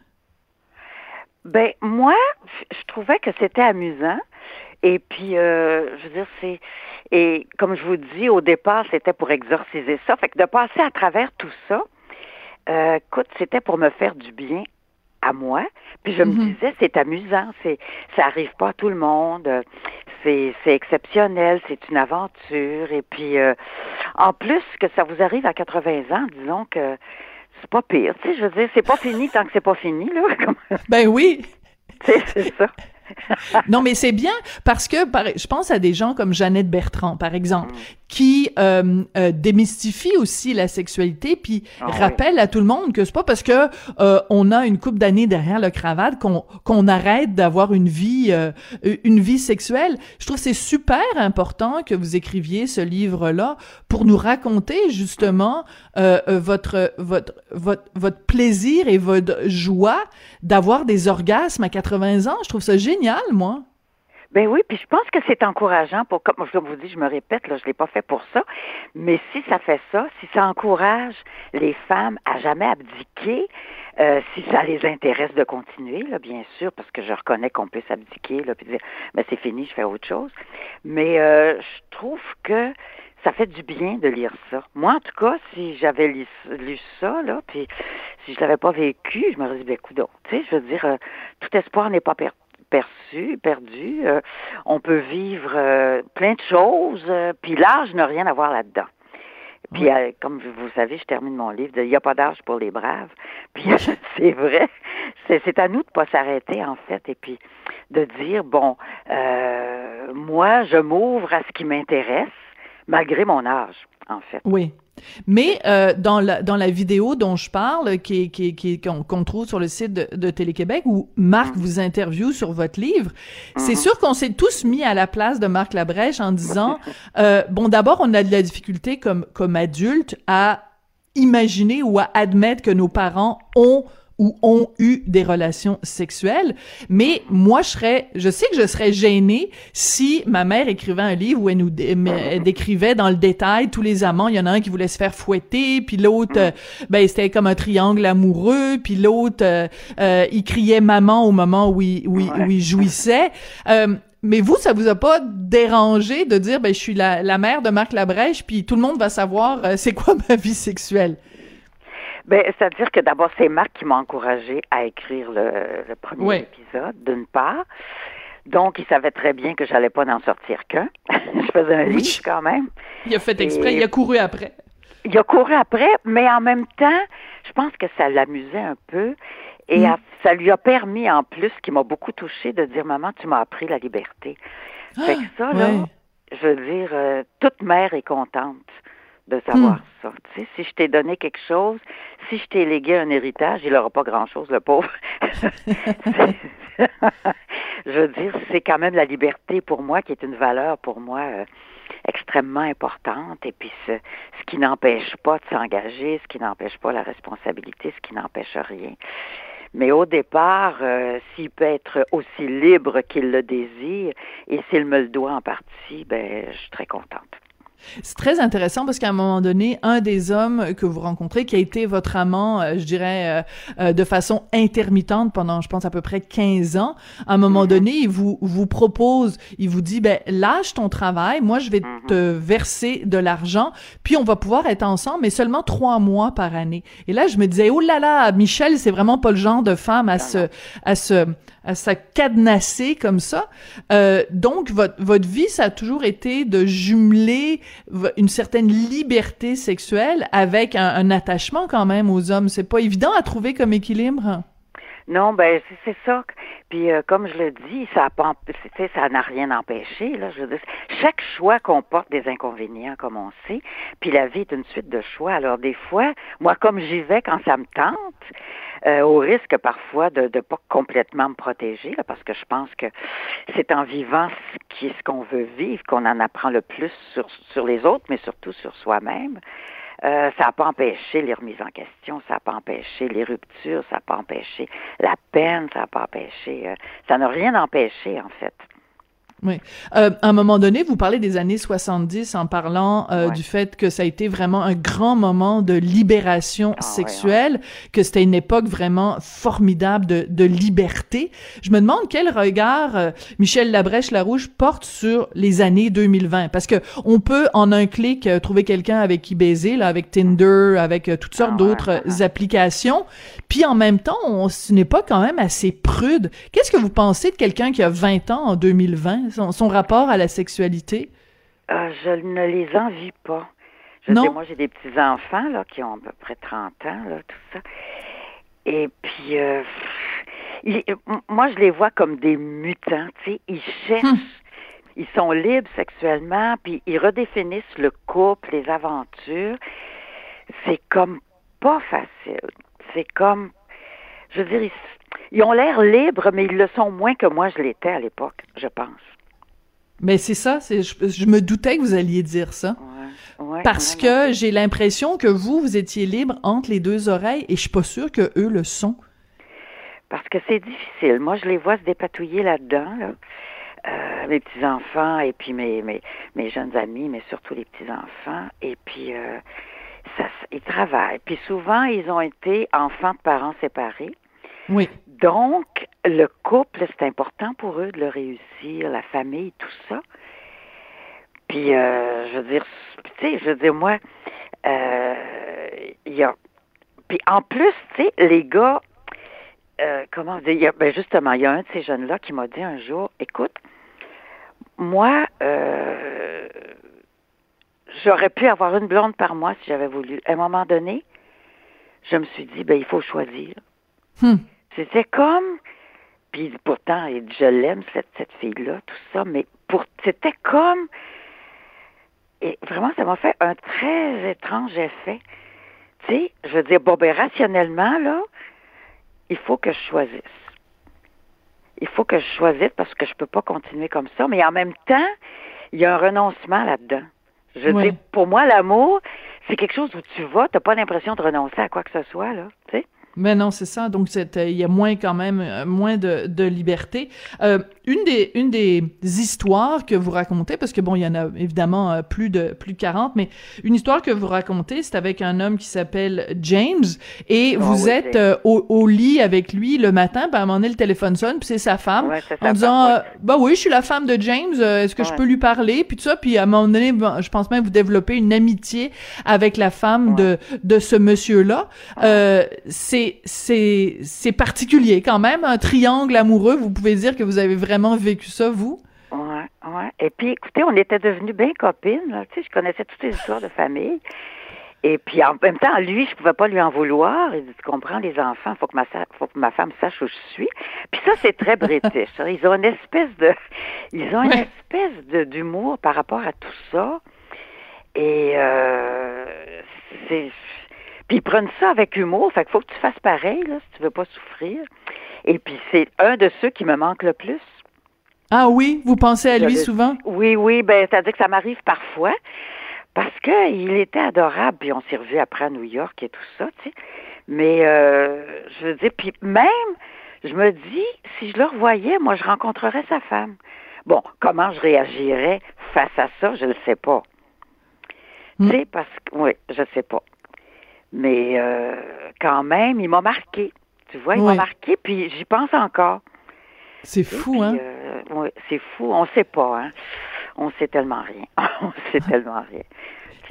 G: Ben moi, je je trouvais que c'était amusant. Et puis, euh, je veux dire, c'est et comme je vous dis au départ, c'était pour exorciser ça. Fait que de passer à travers tout ça, euh, écoute, c'était pour me faire du bien à moi. Puis je me
D: Mhm.
G: disais, c'est amusant, c'est ça arrive pas à tout le monde, c'est c'est exceptionnel, c'est une aventure. Et puis, euh, en plus que ça vous arrive à 80 ans, disons que c'est pas pire. Tu sais, je veux dire, c'est pas fini tant que c'est pas fini là.
D: Ben oui.
G: c'est ça.
D: Non, mais c'est bien parce que par- je pense à des gens comme Jeannette Bertrand, par exemple, qui euh, euh, démystifie aussi la sexualité, puis
G: Ah oui.
D: rappelle à tout le monde que c'est pas parce que euh, on a une couple d'années derrière le cravate qu'on qu'on arrête d'avoir une vie euh, une vie sexuelle. Je trouve c'est super important que vous écriviez ce livre-là pour nous raconter justement euh, euh, votre votre votre votre plaisir et votre joie d'avoir des orgasmes à 80 ans. Je trouve ça génial, moi.
G: Ben oui, puis je pense que c'est encourageant pour, comme je vous dis, je me répète, là, je l'ai pas fait pour ça, mais si ça fait ça, si ça encourage les femmes à jamais abdiquer, euh, si ça les intéresse de continuer, là, bien sûr, parce que je reconnais qu'on peut s'abdiquer, là, puis dire, ben c'est fini, je fais autre chose. Mais euh, je trouve que ça fait du bien de lire ça. Moi, en tout cas, si j'avais lu, ça, là, puis si je l'avais pas vécu, je me dit, ben, coudonc, tu sais, je veux dire, euh, tout espoir n'est pas perdu perçu, perdu. Euh, on peut vivre euh, plein de choses, euh, puis l'âge n'a rien à voir là-dedans. Puis, euh, comme vous savez, je termine mon livre de Il n'y a pas d'âge pour les braves. Puis, c'est vrai, c'est, à nous de pas s'arrêter, en fait, et puis de dire, bon, euh, moi, je m'ouvre à ce qui m'intéresse, malgré mon âge, en fait.
D: Oui. Mais euh, dans, la, dans la vidéo dont je parle, qui, est- qui, qui, qu'on, qu'on trouve sur le site de, de Télé-Québec, où Marc vous interviewe sur votre livre, c'est sûr qu'on s'est tous mis à la place de Marc Labrèche en disant, euh, bon, d'abord, on a de la difficulté comme, comme adulte à imaginer ou à admettre que nos parents ont ou ont eu des relations sexuelles, mais moi je serais, je sais que je serais gênée si ma mère écrivait un livre où elle nous décrivait dans le détail tous les amants. Il y en a un qui voulait se faire fouetter, puis l'autre, euh, ben c'était comme un triangle amoureux, puis l'autre, euh, euh, il criait maman au moment où il, où il, jouissait. Euh, mais vous, ça vous a pas dérangé de dire, ben je suis la, la mère de Marc Labrèche, puis tout le monde va savoir c'est quoi ma vie sexuelle?
G: Ben, c'est-à-dire que d'abord, c'est Marc qui m'a encouragé à écrire le, le premier
D: Oui.
G: épisode, d'une part. Donc, il savait très bien que j'allais pas n'en sortir qu'un. je faisais un
D: Oui.
G: livre quand même.
D: Il a fait exprès,
G: Et-
D: il a couru après.
G: Il a couru après, mais en même temps, je pense que ça l'amusait un peu. Et
D: Mm.
G: a- ça lui a permis, en plus, qui m'a beaucoup touchée, de dire Maman, tu m'as appris la liberté. fait que ça, là, je veux dire, euh, toute mère est contente de savoir
D: Hmm.
G: ça. Tu sais, si je t'ai donné quelque chose, si je t'ai légué un héritage, il n'aura pas grand-chose, le pauvre. je veux dire, c'est quand même la liberté pour moi qui est une valeur pour moi euh, extrêmement importante. Et puis, ce, ce qui n'empêche pas de s'engager, ce qui n'empêche pas la responsabilité, ce qui n'empêche rien. Mais au départ, euh, s'il peut être aussi libre qu'il le désire, et s'il me le doit en partie, ben, je suis très contente.
D: C'est très intéressant parce qu'à un moment donné, un des hommes que vous rencontrez, qui a été votre amant, euh, je dirais, euh, euh, de façon intermittente pendant, je pense, à peu près 15 ans, à un moment mm-hmm. donné, il vous, vous propose, il vous dit, ben, lâche ton travail, moi, je vais mm-hmm. te verser de l'argent, puis on va pouvoir être ensemble, mais seulement trois mois par année. Et là, je me disais, oh là là, Michel, c'est vraiment pas le genre de femme à se, à se, à se cadenasser comme ça. Euh, donc, votre, votre vie, ça a toujours été de jumeler une certaine liberté sexuelle avec un, attachement quand même aux hommes. C'est pas évident à trouver comme équilibre.
G: Non, ben c'est ça. Puis euh, comme je le dis, ça n'a rien empêché. Chaque choix comporte des inconvénients, comme on sait. Puis la vie est une suite de choix. Alors des fois, moi, comme j'y vais quand ça me tente, euh, au risque parfois de ne pas complètement me protéger, parce que je pense que c'est en vivant ce qu'on veut vivre qu'on en apprend le plus sur, sur les autres, mais surtout sur soi-même. Euh, ça n'a pas empêché les remises en question, ça n'a pas empêché les ruptures, ça n'a pas empêché la peine, ça n'a pas empêché, euh, ça n'a rien empêché en fait.
D: Oui. Euh, à un moment donné, vous parlez des années 70 en parlant euh, du fait que ça a été vraiment un grand moment de libération ah, sexuelle, que c'était une époque vraiment formidable de, de, liberté. Je me demande quel regard euh, Michel Labrèche-Larouche porte sur les années 2020, parce que on peut en un clic euh, trouver quelqu'un avec qui baiser, là, avec Tinder, avec euh, toutes sortes ah, d'autres applications, puis en même temps, on, ce n'est pas quand même assez prude. Qu'est-ce que vous pensez de quelqu'un qui a 20 ans en 2020? Son, rapport à la sexualité?
G: Euh, je ne les envie pas. Je non? moi, j'ai des petits-enfants là, qui ont à peu près 30 ans, là, tout ça. Et puis, euh, moi, je les vois comme des mutants, tu sais. Ils cherchent, hum. ils sont libres sexuellement, puis ils redéfinissent le couple, les aventures. C'est comme pas facile. C'est comme, je veux dire, ils, ils ont l'air libres, mais ils le sont moins que moi je l'étais à l'époque, je pense.
D: Mais c'est ça, c'est, je, me doutais que vous alliez dire ça. Parce que j'ai l'impression que vous, vous étiez libre entre les deux oreilles et je suis pas sûre que eux le sont.
G: Parce que c'est difficile. Moi, je les vois se dépatouiller là-dedans, euh, mes petits-enfants et puis mes, mes, mes, jeunes amis, mais surtout les petits-enfants. Et puis, euh, ça, ils travaillent. Puis souvent, ils ont été enfants de parents séparés.
D: Oui.
G: Donc, le couple, c'est important pour eux de le réussir, la famille, tout ça. Puis, euh, je veux dire, tu sais, je veux dire, moi, euh, il y a... Puis en plus, tu sais, les gars, euh, comment dire, ben justement, il y a un de ces jeunes-là qui m'a dit un jour, écoute, moi, j'aurais pu avoir une blonde par mois si j'avais voulu. À un moment donné, je me suis dit, ben il faut choisir. Hmm. C'était comme, puis pourtant, je l'aime, cette, cette fille-là, tout ça, mais pour, c'était comme, et vraiment, ça m'a fait un très étrange effet. Tu sais, je veux dire, bon, ben, rationnellement, là, il faut que je choisisse. Il faut que je choisisse parce que je peux pas continuer comme ça, mais en même temps, il y a un renoncement là-dedans. Je veux dire, pour moi, l'amour, c'est quelque chose où tu vas, tu n'as pas l'impression de renoncer à quoi que ce soit, là, tu sais.
D: Mais non, c'est ça. Donc, il y a moins quand même, euh, moins de, de liberté. Euh, une des une des histoires que vous racontez, parce que bon, il y en a évidemment euh, plus de plus de 40, mais une histoire que vous racontez, c'est avec un homme qui s'appelle James, et ah vous êtes au, au, lit avec lui le matin, puis à un moment donné, le téléphone sonne, puis c'est sa femme, en disant, bah oui, je suis la femme de James, est-ce que je peux lui parler, puis tout ça, puis à un moment donné, je pense même vous développez une amitié avec la femme de de ce monsieur-là. c'est c'est c'est particulier quand même, un triangle amoureux. Vous pouvez dire que vous avez vraiment vécu ça, vous?
G: Ouais, ouais. Et puis, écoutez, on était devenus bien copines. Tu sais, je connaissais toutes les histoires de famille. Et puis, en même temps, lui, je pouvais pas lui en vouloir. Il dit, tu comprends, les enfants, faut que ma, faut que ma femme sache où je suis. Puis ça, c'est très british. ils ont une espèce de, ils ont une espèce d'humour par rapport à tout ça. Et euh, c'est, puis ils prennent ça avec humour. Fait qu'il faut que tu fasses pareil, là, si tu veux pas souffrir. Et puis c'est un de ceux qui me manque le plus.
D: Ah oui, vous pensez à lui souvent?
G: Oui, oui, ben c'est-à-dire que ça m'arrive parfois parce qu'il était adorable, puis on s'est revu après à New York et tout ça, tu sais. Mais euh, je veux dire, puis même, je me dis, si je le revoyais, moi, je rencontrerais sa femme. Bon, comment je réagirais face à ça, je ne sais pas. Tu
D: Mm.
G: sais, parce que, oui, je sais pas. Mais euh, quand même, il m'a marqué. Tu vois, il
D: Ouais.
G: m'a marqué, puis j'y pense encore.
D: C'est fou,
G: puis,
D: hein?
G: euh, ouais, c'est fou. On sait pas, hein. On sait tellement rien. On sait tellement rien.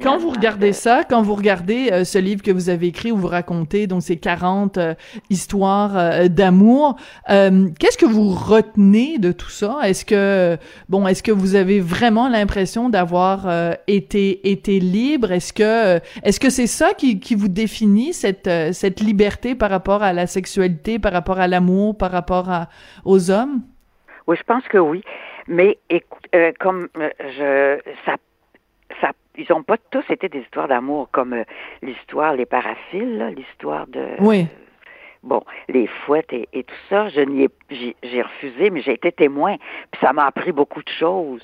D: Quand vous regardez ça, quand vous regardez euh, ce livre que vous avez écrit où vous racontez donc ces 40 euh, histoires euh, d'amour, euh, qu'est-ce que vous retenez de tout ça? Est-ce que bon, est-ce que vous avez vraiment l'impression d'avoir euh, été été libre? Est-ce que euh, est-ce que c'est ça qui, qui vous définit cette euh, cette liberté par rapport à la sexualité, par rapport à l'amour, par rapport à, aux hommes?
G: Oui, je pense que oui. Mais écoute, euh, comme je, ça, ça, ils n'ont pas tous été des histoires d'amour comme euh, l'histoire les paraphiles, l'histoire de
D: Oui.
G: bon les fouettes et, et tout ça. Je n'y ai, j'ai, refusé, mais j'ai été témoin. Puis ça m'a appris beaucoup de choses.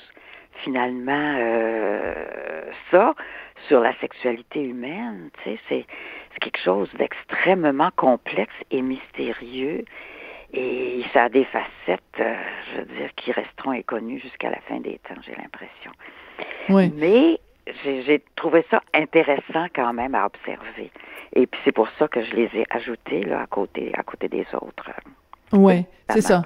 G: Finalement, euh, ça sur la sexualité humaine, tu sais, c'est c'est quelque chose d'extrêmement complexe et mystérieux. Et ça a des facettes, euh, je veux dire, qui resteront inconnues jusqu'à la fin des temps, j'ai l'impression.
D: Oui.
G: Mais j'ai trouvé ça intéressant quand même à observer. Et puis c'est pour ça que je les ai ajoutés là à côté, à côté des autres. euh,
D: Ouais, c'est ça.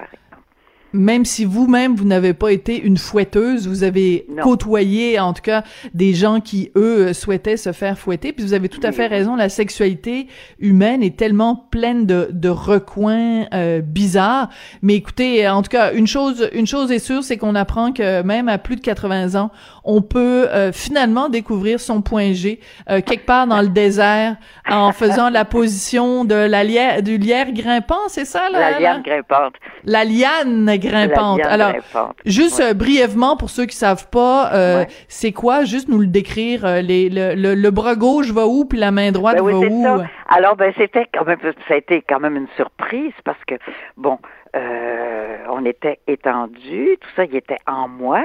D: Même si vous-même vous n'avez pas été une fouetteuse, vous avez
G: Non.
D: côtoyé en tout cas des gens qui eux souhaitaient se faire fouetter. Puis vous avez tout à fait raison, la sexualité humaine est tellement pleine de, de recoins euh, bizarres. Mais écoutez, en tout cas, une chose, une chose est sûre, c'est qu'on apprend que même à plus de 80 ans, on peut euh, finalement découvrir son point G euh, quelque part dans le désert en faisant la position de la lière, du lierre grimpant, c'est ça là?
G: La liane grimpante.
D: La liane grimpante.
G: La
D: Alors,
G: grimpante.
D: juste
G: Ouais.
D: euh, brièvement pour ceux qui savent pas, euh,
G: Ouais.
D: c'est quoi? Juste nous le décrire. euh, les, le, le, le bras gauche va où puis la main droite
G: Ben oui,
D: va où?
G: ça. Alors, ben, c'était quand même, ça a été quand même une surprise parce que, bon, on était étendus, tout ça, il était en moi.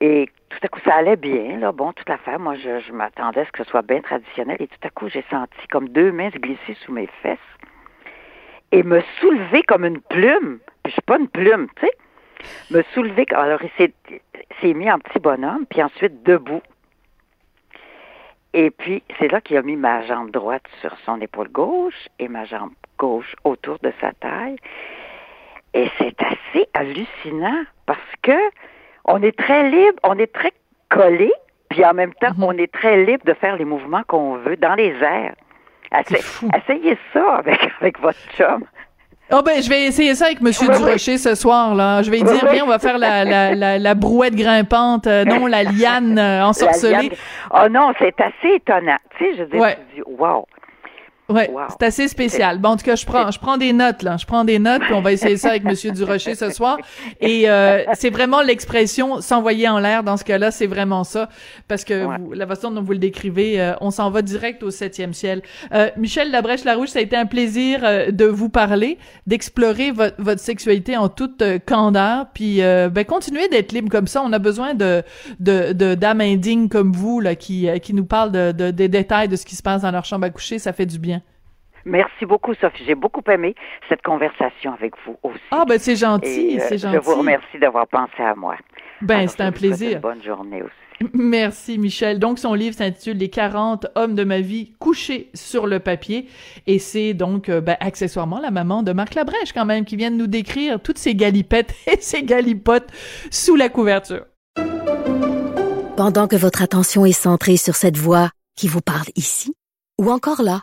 G: Et tout à coup, ça allait bien, là, bon, toute l'affaire. Moi, je, je m'attendais à ce que ce soit bien traditionnel. Et tout à coup, j'ai senti comme deux mains se glisser sous mes fesses et me soulever comme une plume. Puis je suis pas une plume, tu sais. Me soulever. Alors, il s'est, s'est mis en petit bonhomme, puis ensuite debout. Et puis, c'est là qu'il a mis ma jambe droite sur son épaule gauche et ma jambe gauche autour de sa taille. Et c'est assez hallucinant parce que on est très libre, on est très collé, puis en même temps,
D: Mhm.
G: on est très libre de faire les mouvements qu'on veut dans les airs. Essayez ça avec, avec votre chum.
D: Oh ben, je vais essayer ça avec Monsieur. Durocher ce soir là. Je vais dire, viens, on va faire la, la, la, la brouette grimpante, euh, non la liane euh, ensorcelée.
G: liane- Oh non, c'est assez étonnant. Tu sais, je dis,
D: Ouais.
G: tu dis, wow.
D: Ouais,
G: Wow.
D: c'est assez spécial. Bon, en tout cas, je prends, je prends des notes là. Je prends des notes, puis on va essayer ça avec Monsieur Durocher ce soir. Et euh, c'est vraiment l'expression s'envoyer en l'air dans ce cas-là, c'est vraiment ça, parce que
G: Ouais.
D: vous- la façon dont vous le décrivez, euh, on s'en va direct au septième ciel. Euh, Michel Labrèche Larouche, ça a été un plaisir euh, de vous parler, d'explorer votre, votre sexualité en toute euh, candeur, puis euh, ben continuez d'être libre comme ça. On a besoin de de de- d'âmes indignes comme vous là qui qui nous parlent de, de des détails de ce qui se passe dans leur chambre à coucher. Ça fait du bien.
G: Merci beaucoup, Sophie. J'ai beaucoup aimé cette conversation avec vous aussi.
D: Ah ben c'est gentil,
G: euh,
D: c'est gentil.
G: Je vous remercie d'avoir pensé à moi.
D: Ben c'est un
G: vous
D: plaisir.
G: Une bonne journée aussi.
D: Merci Michel. Donc son livre s'intitule Les 40 hommes de ma vie couchés sur le papier et c'est donc euh, ben, accessoirement la maman de Marc Labrèche quand même qui vient de nous décrire toutes ces galipettes et ces galipotes sous la couverture.
A: Pendant que votre attention est centrée sur cette voix qui vous parle ici, ou encore là,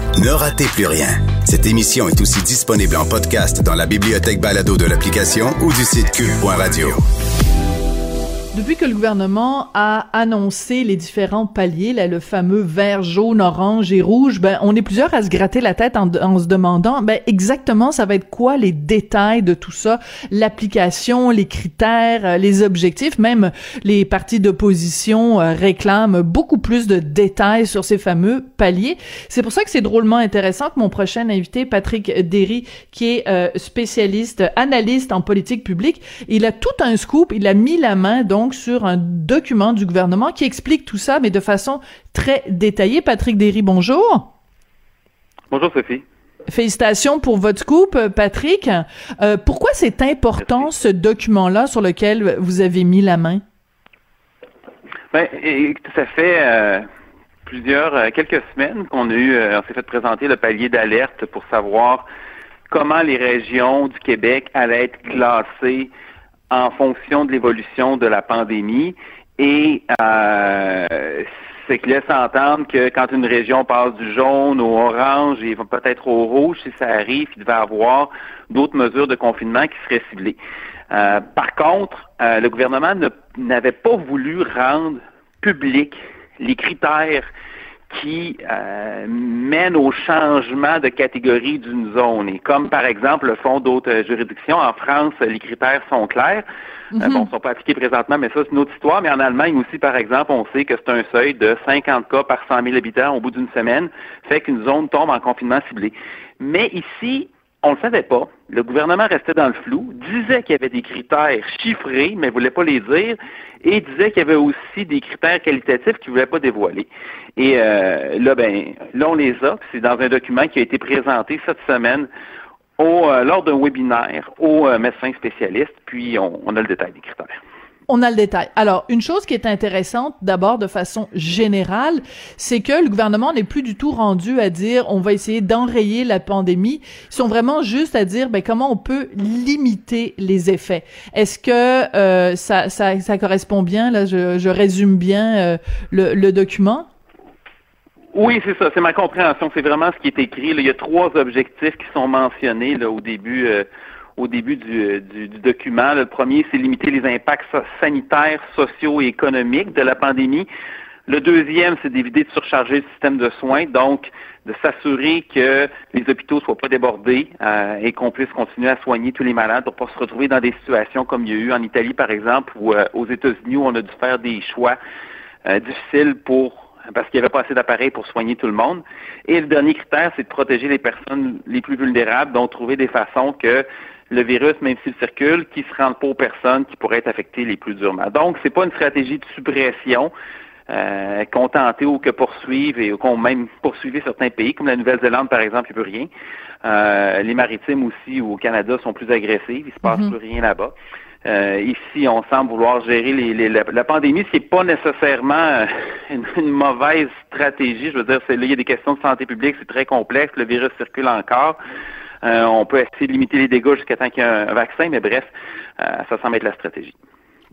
E: Ne ratez plus rien. Cette émission est aussi disponible en podcast dans la bibliothèque balado de l'application ou du site cube.radio.
D: Depuis que le gouvernement a annoncé les différents paliers, là, le fameux vert, jaune, orange et rouge, ben, on est plusieurs à se gratter la tête en, se demandant, ben, exactement, ça va être quoi les détails de tout ça, l'application, les critères, euh, les objectifs, même les partis d'opposition euh, réclament beaucoup plus de détails sur ces fameux paliers. C'est pour ça que c'est drôlement intéressant que mon prochain invité, Patrick Derry, qui est euh, spécialiste, analyste en politique publique, il a tout un scoop, il a mis la main, donc, donc sur un document du gouvernement qui explique tout ça, mais de façon très détaillée. Patrick Derry, bonjour.
H: Bonjour Sophie.
D: Félicitations pour votre scoop, Patrick. Euh, pourquoi c'est important ce document-là sur lequel vous avez mis la main?
H: Ben, ça fait euh, plusieurs, euh, quelques semaines qu'on a eu, on s'est fait présenter le palier d'alerte pour savoir comment les régions du Québec allaient être classées en fonction de l'évolution de la pandémie et euh, c'est que laisse entendre que quand une région passe du jaune au orange et peut-être au rouge, si ça arrive, il devait avoir d'autres mesures de confinement qui seraient ciblées. Euh, par contre, euh, le gouvernement n'avait pas voulu rendre public les critères qui euh, mènent au changement de catégorie d'une zone. Et comme par exemple le font d'autres juridictions, en France, les critères sont clairs. Euh, mhm. bon, ils ne sont pas appliqués présentement, mais ça, c'est une autre histoire. Mais en Allemagne aussi, par exemple, on sait que c'est un seuil de 50 cas par 100 000 habitants au bout d'une semaine, fait qu'une zone tombe en confinement ciblé. Mais ici, on ne le savait pas. Le gouvernement restait dans le flou, disait qu'il y avait des critères chiffrés, mais ne voulait pas les dire, et disait qu'il y avait aussi des critères qualitatifs qu'il ne voulait pas dévoiler. Et euh, là, ben, là, on les a. C'est dans un document qui a été présenté cette semaine au, euh, lors d'un webinaire aux euh, médecins spécialistes, puis on a le détail des critères
D: on a le détail. Alors, une chose qui est intéressante, d'abord de façon générale, c'est que le gouvernement n'est plus du tout rendu à dire on va essayer d'enrayer la pandémie. Ils sont vraiment juste à dire ben, comment on peut limiter les effets. Est-ce que euh, ça, ça, ça, correspond bien, là, je, je résume bien euh, le, le document?
H: Oui, c'est ça, c'est ma compréhension. C'est vraiment ce qui est écrit. Il y a trois objectifs qui sont mentionnés là, au début. Euh, au début du, du, document. Le premier, c'est limiter les impacts sanitaires, sociaux et économiques de la pandémie. Le deuxième, c'est d'éviter de surcharger le système de soins, donc de s'assurer que les hôpitaux ne soient pas débordés euh, et qu'on puisse continuer à soigner tous les malades pour pas se retrouver dans des situations comme il y a eu en Italie, par exemple, ou euh, aux États-Unis où on a dû faire des choix euh, difficiles pour parce qu'il n'y avait pas assez d'appareils pour soigner tout le monde. Et le dernier critère, c'est de protéger les personnes les plus vulnérables, donc trouver des façons que le virus, même s'il circule, qui se rende pas aux personnes qui pourraient être affectées les plus durement. Donc, c'est pas une stratégie de suppression euh, qu'on tentait ou que poursuivre et qu'on même poursuivait certains pays, comme la Nouvelle-Zélande, par exemple, il peut rien. Euh, les maritimes aussi, ou au Canada, sont plus agressives, il se passe mhm. plus rien là-bas. Euh, ici, on semble vouloir gérer les, la, pandémie, ce qui n'est pas nécessairement une, mauvaise stratégie. Je veux dire, c'est, là, il y a des questions de santé publique, c'est très complexe, le virus circule encore. Euh, on peut essayer de limiter les dégâts jusqu'à temps qu'il y ait un vaccin, mais bref, euh, ça semble être la stratégie.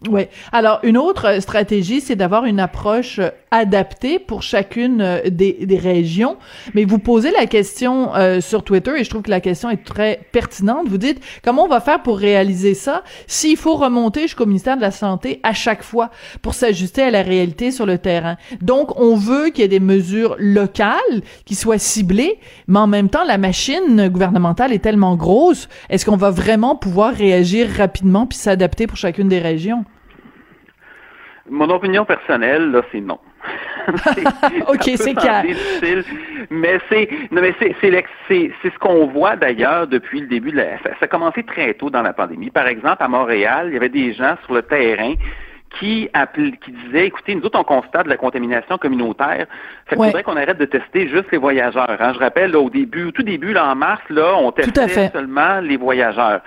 D: Oui. Alors, une autre stratégie, c'est d'avoir une approche adaptée pour chacune euh, des, des régions. Mais vous posez la question euh, sur Twitter, et je trouve que la question est très pertinente. Vous dites, comment on va faire pour réaliser ça? S'il faut remonter jusqu'au ministère de la Santé à chaque fois pour s'ajuster à la réalité sur le terrain? Donc, on veut qu'il y ait des mesures locales qui soient ciblées, mais en même temps, la machine gouvernementale est tellement grosse. Est-ce qu'on va vraiment pouvoir réagir rapidement puis s'adapter pour chacune des régions?
H: Mon opinion personnelle, là, c'est non.
D: ok, c'est clair.
H: Mais c'est, mais c'est, c'est, c'est, ce qu'on voit d'ailleurs depuis le début de la. Ça, a commencé très tôt dans la pandémie. Par exemple, à Montréal, il y avait des gens sur le terrain qui, qui disaient, écoutez, nous autres, on constate de la contamination communautaire. Ça faudrait qu'on arrête de tester juste les voyageurs. Hein. Je rappelle, au début, au tout début, là, en mars, là, on testait seulement les voyageurs.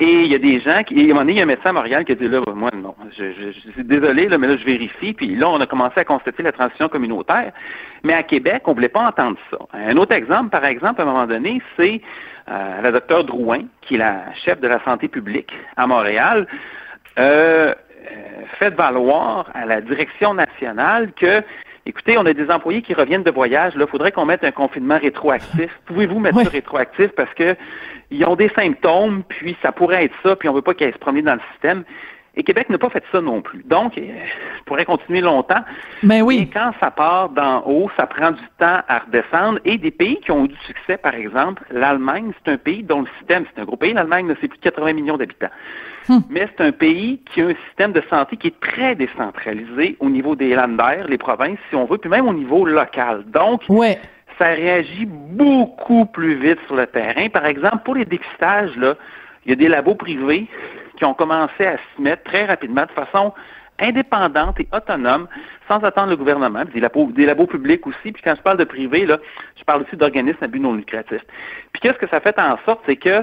H: Et il y a des gens qui, et à un moment donné, il y a un médecin à Montréal qui a dit là, moi non, je, suis désolé, là, mais là, je vérifie. Puis là, on a commencé à constater la transition communautaire. Mais à Québec, on voulait pas entendre ça. Un autre exemple, par exemple, à un moment donné, c'est euh, la docteure Drouin, qui est la chef de la santé publique à Montréal, euh, fait valoir à la direction nationale que Écoutez, on a des employés qui reviennent de voyage. Là, faudrait qu'on mette un confinement rétroactif. Pouvez-vous mettre ça rétroactif? Parce que ils ont des symptômes, puis ça pourrait être ça, puis on veut pas qu'ils se promener dans le système. Et Québec n'a pas fait ça non plus. Donc, euh, je pourrais continuer longtemps.
D: Mais oui.
H: Mais quand ça part d'en haut, ça prend du temps à redescendre. Et des pays qui ont eu du succès, par exemple, l'Allemagne, c'est un pays dont le système, c'est un gros pays, l'Allemagne, c'est plus de 80 millions d'habitants.
D: Hmm.
H: Mais c'est un pays qui a un système de santé qui est très décentralisé au niveau des landers, les provinces, si on veut, puis même au niveau local. Donc,
D: Ouais.
H: ça réagit beaucoup plus vite sur le terrain. Par exemple, pour les dépistages, là, il y a des labos privés qui ont commencé à s'y mettre très rapidement, de façon indépendante et autonome, sans attendre le gouvernement, puis des labos, des labos publics aussi. Puis quand je parle de privé, là, je parle aussi d'organismes à but non lucratif. Puis qu'est-ce que ça fait en sorte, c'est que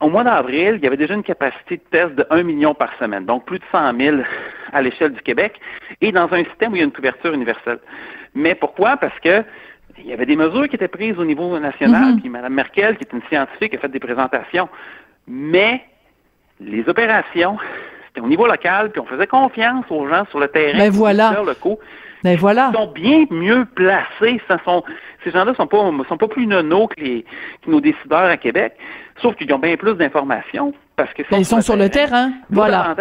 H: au mois d'avril, il y avait déjà une capacité de test de 1 million par semaine, donc plus de 100 000 à l'échelle du Québec, et dans un système où il y a une couverture universelle. Mais pourquoi? Parce que il y avait des mesures qui étaient prises au niveau national,
D: Mhm.
H: puis Mme Merkel, qui est une scientifique, a fait des présentations. Mais les opérations, c'était au niveau local, puis on faisait confiance aux gens sur le terrain,
D: Ben voilà.
H: locaux,
D: Ben voilà.
H: ils sont bien mieux placés. Ça sont, ces gens-là sont pas sont pas plus nonos que, les, que nos décideurs à Québec, sauf qu'ils ont bien plus d'informations parce que
D: Ben, ils sont sur le terrain. Voilà.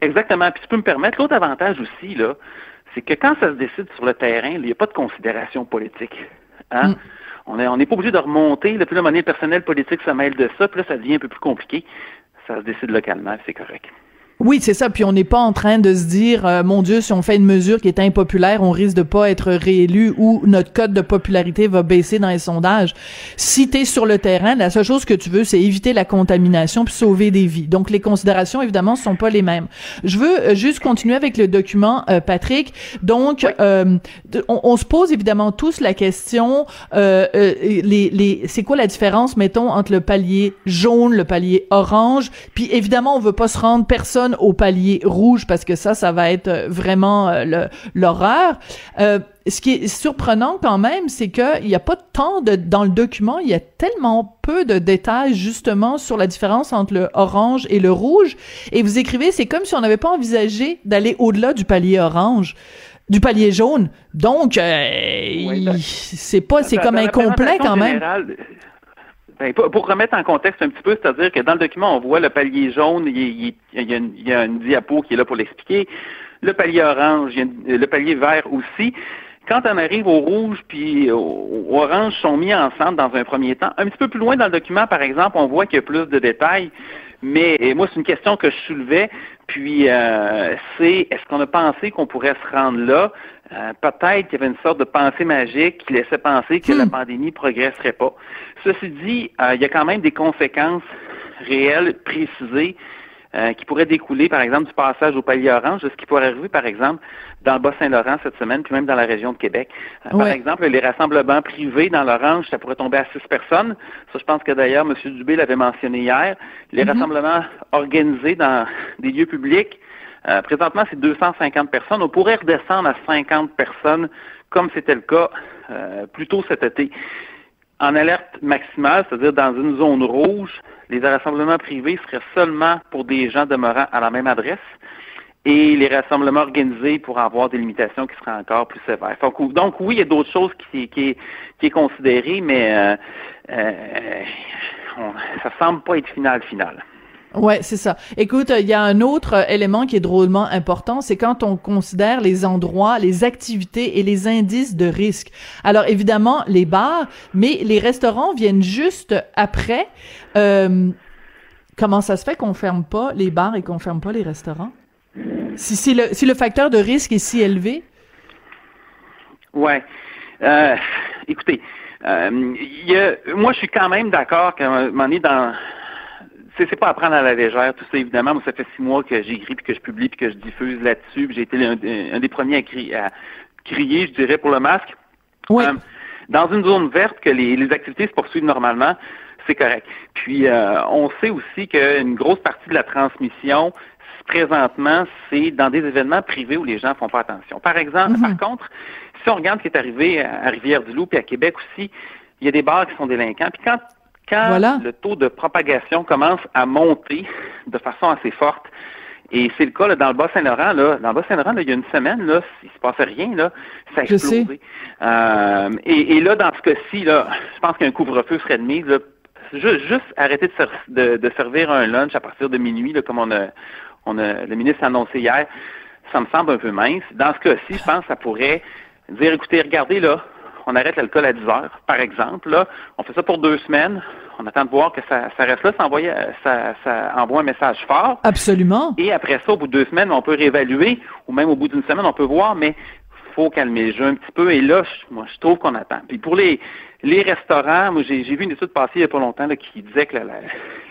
H: exactement. Puis tu peux me permettre, l'autre avantage aussi là, c'est que quand ça se décide sur le terrain, il n'y a pas de considération politique. Hein?
D: Mm.
H: On est- on n'est pas obligé de remonter. Là, puis là, le personnel politique se mêle de ça, puis là, ça devient un peu plus compliqué. Ça se décide localement, c'est correct.
D: Oui, c'est ça. Puis on n'est pas en train de se dire, euh, mon Dieu, si on fait une mesure qui est impopulaire, on risque de pas être réélu ou notre code de popularité va baisser dans les sondages. Si tu es sur le terrain, la seule chose que tu veux, c'est éviter la contamination puis sauver des vies. Donc les considérations, évidemment, sont pas les mêmes. Je veux euh, juste continuer avec le document, euh, Patrick. Donc, euh, on se pose évidemment tous la question, euh, euh, les, les, c'est quoi la différence, mettons, entre le palier jaune, le palier orange, puis évidemment, on veut pas se rendre personne au palier rouge parce que ça, ça va être euh, vraiment euh, l'horreur. Euh, ce qui est surprenant quand même, c'est que il y a pas tant de dans le document, il y a tellement peu de détails justement sur la différence entre le orange et le rouge. Et vous écrivez, c'est comme si on n'avait pas envisagé d'aller au-delà du palier orange du palier jaune. Donc, euh,
H: Oui, ben,
D: c'est pas, c'est comme incomplet quand même.
H: générale, ben, pour, remettre en contexte un petit peu, c'est-à-dire que dans le document, on voit le palier jaune, il, y, a une, diapo qui est là pour l'expliquer. Le palier orange, le palier vert aussi. Quand on arrive au rouge puis au, orange sont mis ensemble dans un premier temps. Un petit peu plus loin dans le document, par exemple, on voit qu'il y a plus de détails. Mais moi, c'est une question que je soulevais. Puis, euh, c'est est-ce qu'on a pensé qu'on pourrait se rendre là? Euh, Peut-être qu'il y avait une sorte de pensée magique qui laissait penser que la pandémie progresserait pas. Ceci dit, euh, il y a quand même des conséquences réelles, précisées, euh, qui pourraient découler, par exemple, du passage au palier orange, de ce qui pourrait arriver, par exemple, dans le Bas-Saint-Laurent cette semaine, puis même dans la région de Québec. Euh, Par exemple, les rassemblements privés dans l'orange, ça pourrait tomber à six personnes. Ça, je pense que d'ailleurs, M. Dubé l'avait mentionné hier. Les
D: Mhm.
H: rassemblements organisés dans des lieux publics, euh, présentement, c'est 250 personnes. On pourrait redescendre à 50 personnes, comme c'était le cas euh, plus tôt cet été. En alerte maximale, c'est-à-dire dans une zone rouge, les rassemblements privés seraient seulement pour des gens demeurant à la même adresse et les rassemblements organisés pour avoir des limitations qui seraient encore plus sévères. Donc, oui, il y a d'autres choses qui, qui, qui est considérées, mais euh, euh, ça semble pas être final final.
D: Ouais, c'est ça. Écoute, il y a un autre euh, élément qui est drôlement important, c'est quand on considère les endroits, les activités et les indices de risque. Alors évidemment, les bars, mais les restaurants viennent juste après. Euh, comment ça se fait qu'on ferme pas les bars et qu'on ferme pas les restaurants? Si, si, le, si le facteur de risque est si élevé?
H: Ouais. Euh, écoutez, euh, y a- moi, je suis quand même d'accord moment donné, dans c'est pas à prendre à la légère, tout ça, évidemment. Moi, ça fait six mois que j'écris, puis que je publie, puis que je diffuse là-dessus. puis J'ai été un, un des premiers à, cri- à crier, je dirais, pour le masque.
D: Oui.
H: Euh, dans une zone verte, que les, les activités se poursuivent normalement, c'est correct. Puis, euh, on sait aussi qu'une grosse partie de la transmission, présentement, c'est dans des événements privés où les gens font pas attention. Par exemple,
D: Mhm.
H: par contre, si on regarde ce qui est arrivé à Rivière-du-Loup puis à Québec aussi, il y a des bars qui sont délinquants. Puis quand, quand
D: Voilà.
H: le taux de propagation commence à monter de façon assez forte, et c'est le cas là, dans le Bas-Saint-Laurent, là, dans le Bas-Saint-Laurent, là, il y a une semaine, là, il se passait rien, là, ça a explosé. Euh, et, et là, dans ce cas-ci, là, je pense qu'un couvre-feu serait de mise, là, juste, juste arrêter de, ser- de, de servir un lunch à partir de minuit, là, comme on a on a, le ministre a annoncé hier, ça me semble un peu mince. Dans ce cas-ci, je pense que ça pourrait dire, écoutez, regardez là, on arrête l'alcool à 10 heures, par exemple. Là, on fait ça pour deux semaines. On attend de voir que ça, ça reste là, ça envoie, ça, ça envoie un message fort.
D: Absolument.
H: Et après ça, au bout de deux semaines, on peut réévaluer, ou même au bout d'une semaine, on peut voir, mais faut calmer le jeu un petit peu. Et là, moi, je trouve qu'on attend. Puis pour les, les restaurants, moi, j'ai vu une étude passer il n'y a pas longtemps là, qui disait que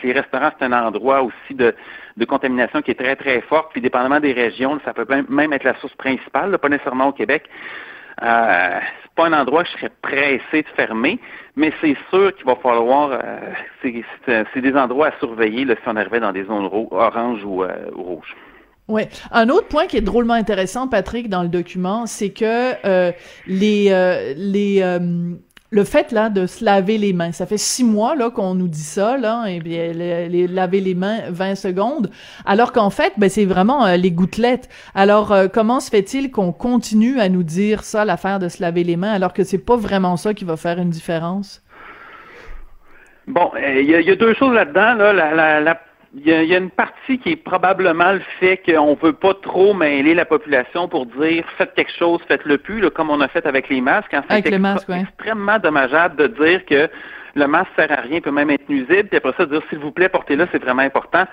H: les restaurants, c'est un endroit aussi de, de, contamination qui est très, très forte. Puis dépendamment des régions, ça peut même être la source principale, pas nécessairement au Québec. Euh, c'est pas un endroit que je serais pressé de fermer, mais c'est sûr qu'il va falloir. Euh, c'est des endroits à surveiller là, si on arrivait dans des zones oranges ou, euh, rouges.
D: Oui. Un autre point qui est drôlement intéressant, Patrick, dans le document, c'est que euh, les les le fait là de se laver les mains, ça fait six mois là qu'on nous dit ça là, et bien les, laver les mains 20 secondes, alors qu'en fait ben c'est vraiment euh, les gouttelettes. Alors euh, comment se fait-il qu'on continue à nous dire ça, l'affaire de se laver les mains, alors que c'est pas vraiment ça qui va faire une différence?
H: Bon, euh, il y, a deux choses là-dedans. Là. Il y, a, une partie qui est probablement le fait qu'on ne veut pas trop mêler la population pour dire faites quelque chose, faites-le plus, comme on a fait avec les masques. En
D: fait, c'est
H: extrêmement dommageable de dire que le masque sert à rien, peut même être nuisible, puis après ça, dire s'il vous plaît, portez-le, c'est vraiment important.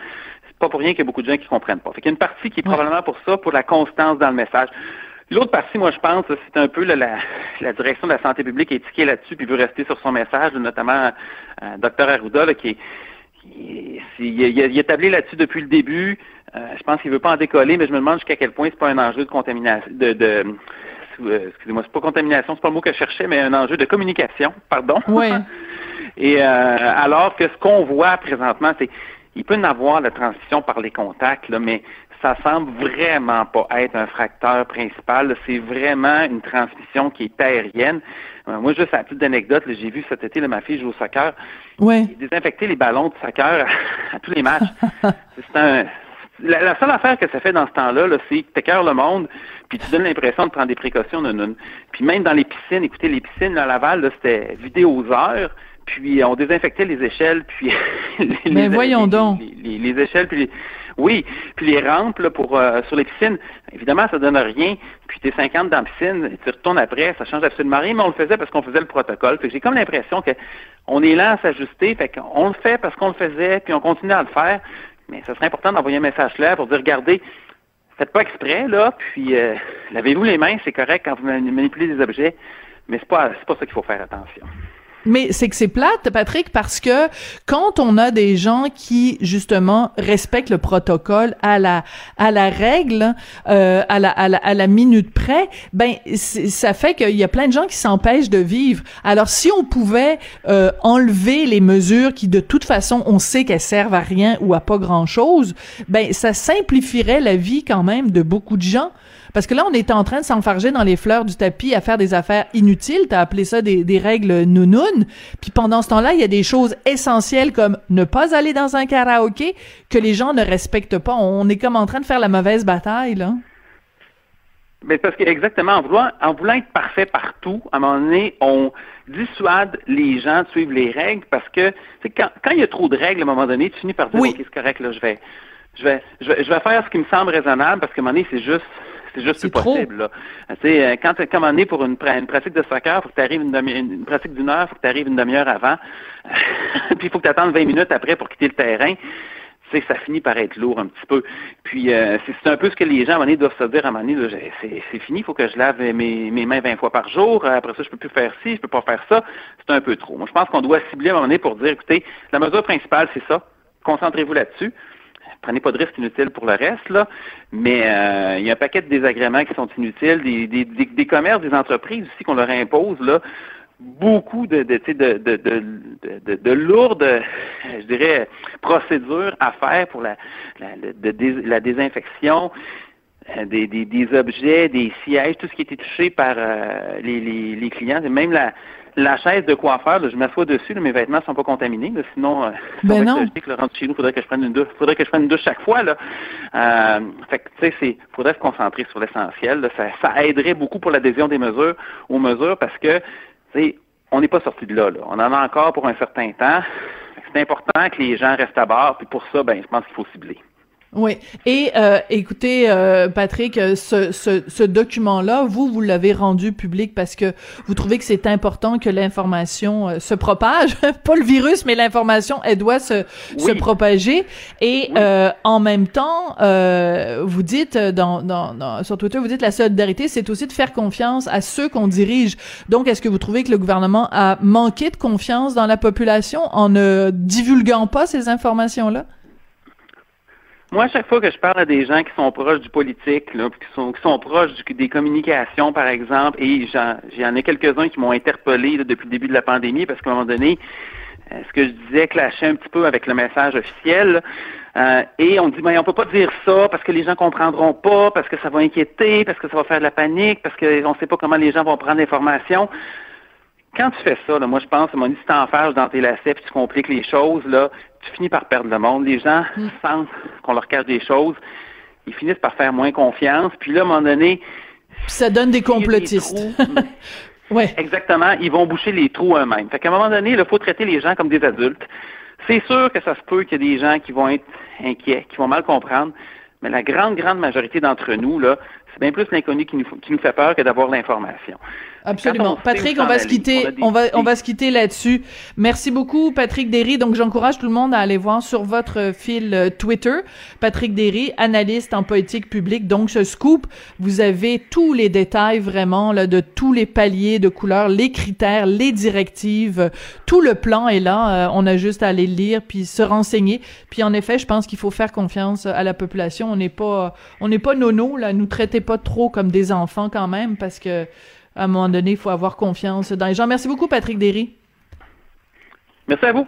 H: C'est pas pour rien qu'il y a beaucoup de gens qui comprennent pas. Fait qu'il y a une partie qui est probablement pour ça, pour la constance dans le message. L'autre partie, moi, je pense, c'est un peu la, la, direction de la santé publique est étiquée là-dessus, puis veut rester sur son message, notamment euh, Dr Arruda, qui est il, a, établi là-dessus depuis le début. Euh, je pense qu'il veut pas en décoller, mais je me demande jusqu'à quel point c'est pas un enjeu de contamination, de, de euh, excusez-moi, c'est pas contamination, c'est pas le mot que je cherchais, mais un enjeu de communication, pardon.
D: Oui.
H: Et euh, alors que ce qu'on voit présentement, c'est il peut y avoir la transmission par les contacts, là, mais ça semble vraiment pas être un fracteur principal. C'est vraiment une transmission qui est aérienne. Euh, moi, juste à titre d'anecdote, j'ai vu cet été, ma fille joue au soccer.
D: Oui.
H: Désinfecter les ballons de soccer à, tous les matchs. c'est un, la, seule affaire que ça fait dans ce temps-là, -là, c'est que tu le monde, puis tu donnes l'impression de prendre des précautions. Non, Puis même dans les piscines, écoutez, les piscines à Laval, c'était vidé aux heures, puis on désinfectait les échelles, puis
D: les, Mais voyons donc.
H: Les, les, échelles, puis les, oui, puis les rampes là, pour euh, sur les piscines, évidemment, ça donne rien. Puis t'es 50 dans la piscine, tu retournes après, ça change absolument rien, mais on le faisait parce qu'on faisait le protocole. Fait que j'ai comme l'impression que on est lent à s'ajuster, fait qu'on le fait parce qu'on le faisait, puis on continue à le faire. Mais ça serait important d'envoyer un message clair pour dire regardez, faites pas exprès, là, puis euh, lavez-vous les mains, c'est correct quand vous manipulez des objets, mais c'est pas c'est pas ça qu'il faut faire attention.
D: Mais c'est que c'est plate, Patrick, parce que quand on a des gens qui justement respectent le protocole à la à la règle, euh, à, la, à, la, à la minute près, ben ça fait qu'il y a plein de gens qui s'empêchent de vivre. Alors si on pouvait euh, enlever les mesures qui de toute façon on sait qu'elles servent à rien ou à pas grand chose, ben ça simplifierait la vie quand même de beaucoup de gens. Parce que là, on est en train de s'enfarger dans les fleurs du tapis à faire des affaires inutiles. T'as appelé ça des, des règles nounounes. Puis pendant ce temps-là, il y a des choses essentielles comme ne pas aller dans un karaoké que les gens ne respectent pas. On est comme en train de faire la mauvaise bataille, là.
H: Mais parce que exactement, en voulant, en voulant être parfait partout, à un moment donné, on dissuade les gens de suivre les règles parce que quand, quand il y a trop de règles, à un moment donné, tu finis par dire OK, c'est correct, là, je vais, je vais, je vais, je vais faire ce qui me semble raisonnable parce qu'à un moment donné, c'est juste c'est juste plus possible. Là. Euh, quand tu es commandé pour une, pratique de soccer, faut que tu arrives une, une, pratique d'une heure, faut que tu arrives une demi-heure avant, puis il faut que tu attendes 20 minutes après pour quitter le terrain. Ça finit par être lourd un petit peu. Puis euh, c'est un peu ce que les gens à un moment donné doivent se dire à un moment donné, c'est fini, il faut que je lave mes, mes mains 20 fois par jour, après ça je peux plus faire ci, je peux pas faire ça, c'est un peu trop. Moi je pense qu'on doit cibler à un moment donné pour dire, écoutez, la mesure principale c'est ça, concentrez-vous là-dessus prenez pas de risques inutiles pour le reste, là, mais euh, il y a un paquet de désagréments qui sont inutiles, des, des, des, commerces, des entreprises aussi qu'on leur impose, là, beaucoup de, de, de, de, de, lourdes, je dirais, procédures à faire pour la, la, la désinfection. Euh, des, des, des, objets, des sièges, tout ce qui était touché par euh, les, les, les, clients, même la, la chaise de coiffeur, je m'assois dessus, mes vêtements sont pas contaminés, sinon, euh,
D: ben non.
H: le rentre chez nous, faudrait que je prenne une douche, faudrait que je prenne une douche chaque fois, là. Euh, fait que, tu sais, c'est, faudrait se concentrer sur l'essentiel, ça, ça aiderait beaucoup pour l'adhésion des mesures, aux mesures, parce que, on n'est pas sorti de là, là. On en a encore pour un certain temps. C'est important que les gens restent à bord, puis pour ça, ben, je pense qu'il faut cibler.
D: Oui. Et euh, écoutez, euh, Patrick, euh, ce, ce, ce document-là, vous, vous l'avez rendu public parce que vous trouvez que c'est important que l'information euh, se propage. Pas le virus, mais l'information, elle doit se, se propager. Et en même temps, vous dites dans, dans, dans, sur Twitter, vous dites la solidarité, c'est aussi de faire confiance à ceux qu'on dirige. Donc, est-ce que vous trouvez que le gouvernement a manqué de confiance dans la population en ne divulguant pas ces informations-là?
H: Moi, à chaque fois que je parle à des gens qui sont proches du politique, qui, sont, proches des communications, par exemple, et j'en ai quelques-uns qui m'ont interpellé depuis le début de la pandémie, parce qu'à un moment donné, euh, ce que je disais clashait un petit peu avec le message officiel. Euh, et on dit, mais on peut pas dire ça parce que les gens comprendront pas, parce que ça va inquiéter, parce que ça va faire de la panique, parce qu'on ne sait pas comment les gens vont prendre l'information. Quand tu fais ça, moi je pense, à mon si t'enfermes dans tes lacets puis tu compliques les choses, là, tu finis par perdre le monde. Les gens mm. sentent qu'on leur cache des choses. Ils finissent par faire moins confiance. Puis là, à un moment donné...
D: ça donne des complotistes.
H: ouais. Exactement. Ils vont boucher les trous eux-mêmes. Fait qu'à un moment donné, il faut traiter les gens comme des adultes. C'est sûr que ça se peut qu'il y ait des gens qui vont être inquiets, qui vont mal comprendre. Mais la grande, grande majorité d'entre nous, là, c'est bien plus l'inconnu qui nous, qui nous fait peur que d'avoir l'information.
D: Absolument. Patrick, on va se quitter, on, va, on va se quitter là-dessus. Merci beaucoup, Patrick Derry. Donc, j'encourage tout le monde à aller voir sur votre fil euh, Twitter, Patrick Derry, analyste en politique publique. Donc, ce scoop, vous avez tous les détails vraiment là de tous les paliers de couleurs, les critères, les directives, tout le plan est là. Euh, on a juste à aller le lire puis se renseigner. Puis, en effet, je pense qu'il faut faire confiance à la population. On n'est pas, on n'est pas nono là. Nous traitez pas trop comme des enfants quand même parce que à un moment donné, il faut avoir confiance dans les gens. Merci beaucoup, Patrick Derry.
H: Merci à vous.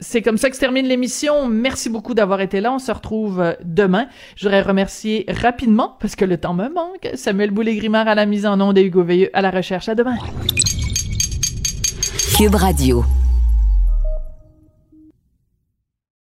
D: C'est comme ça que se termine l'émission. Merci beaucoup d'avoir été là. On se retrouve euh, demain. Je voudrais remercier rapidement, parce que le temps me manque, Samuel Boulay-Grimard à la mise en onde et Hugo Veilleux à la recherche. À demain.
C: Cube Radio.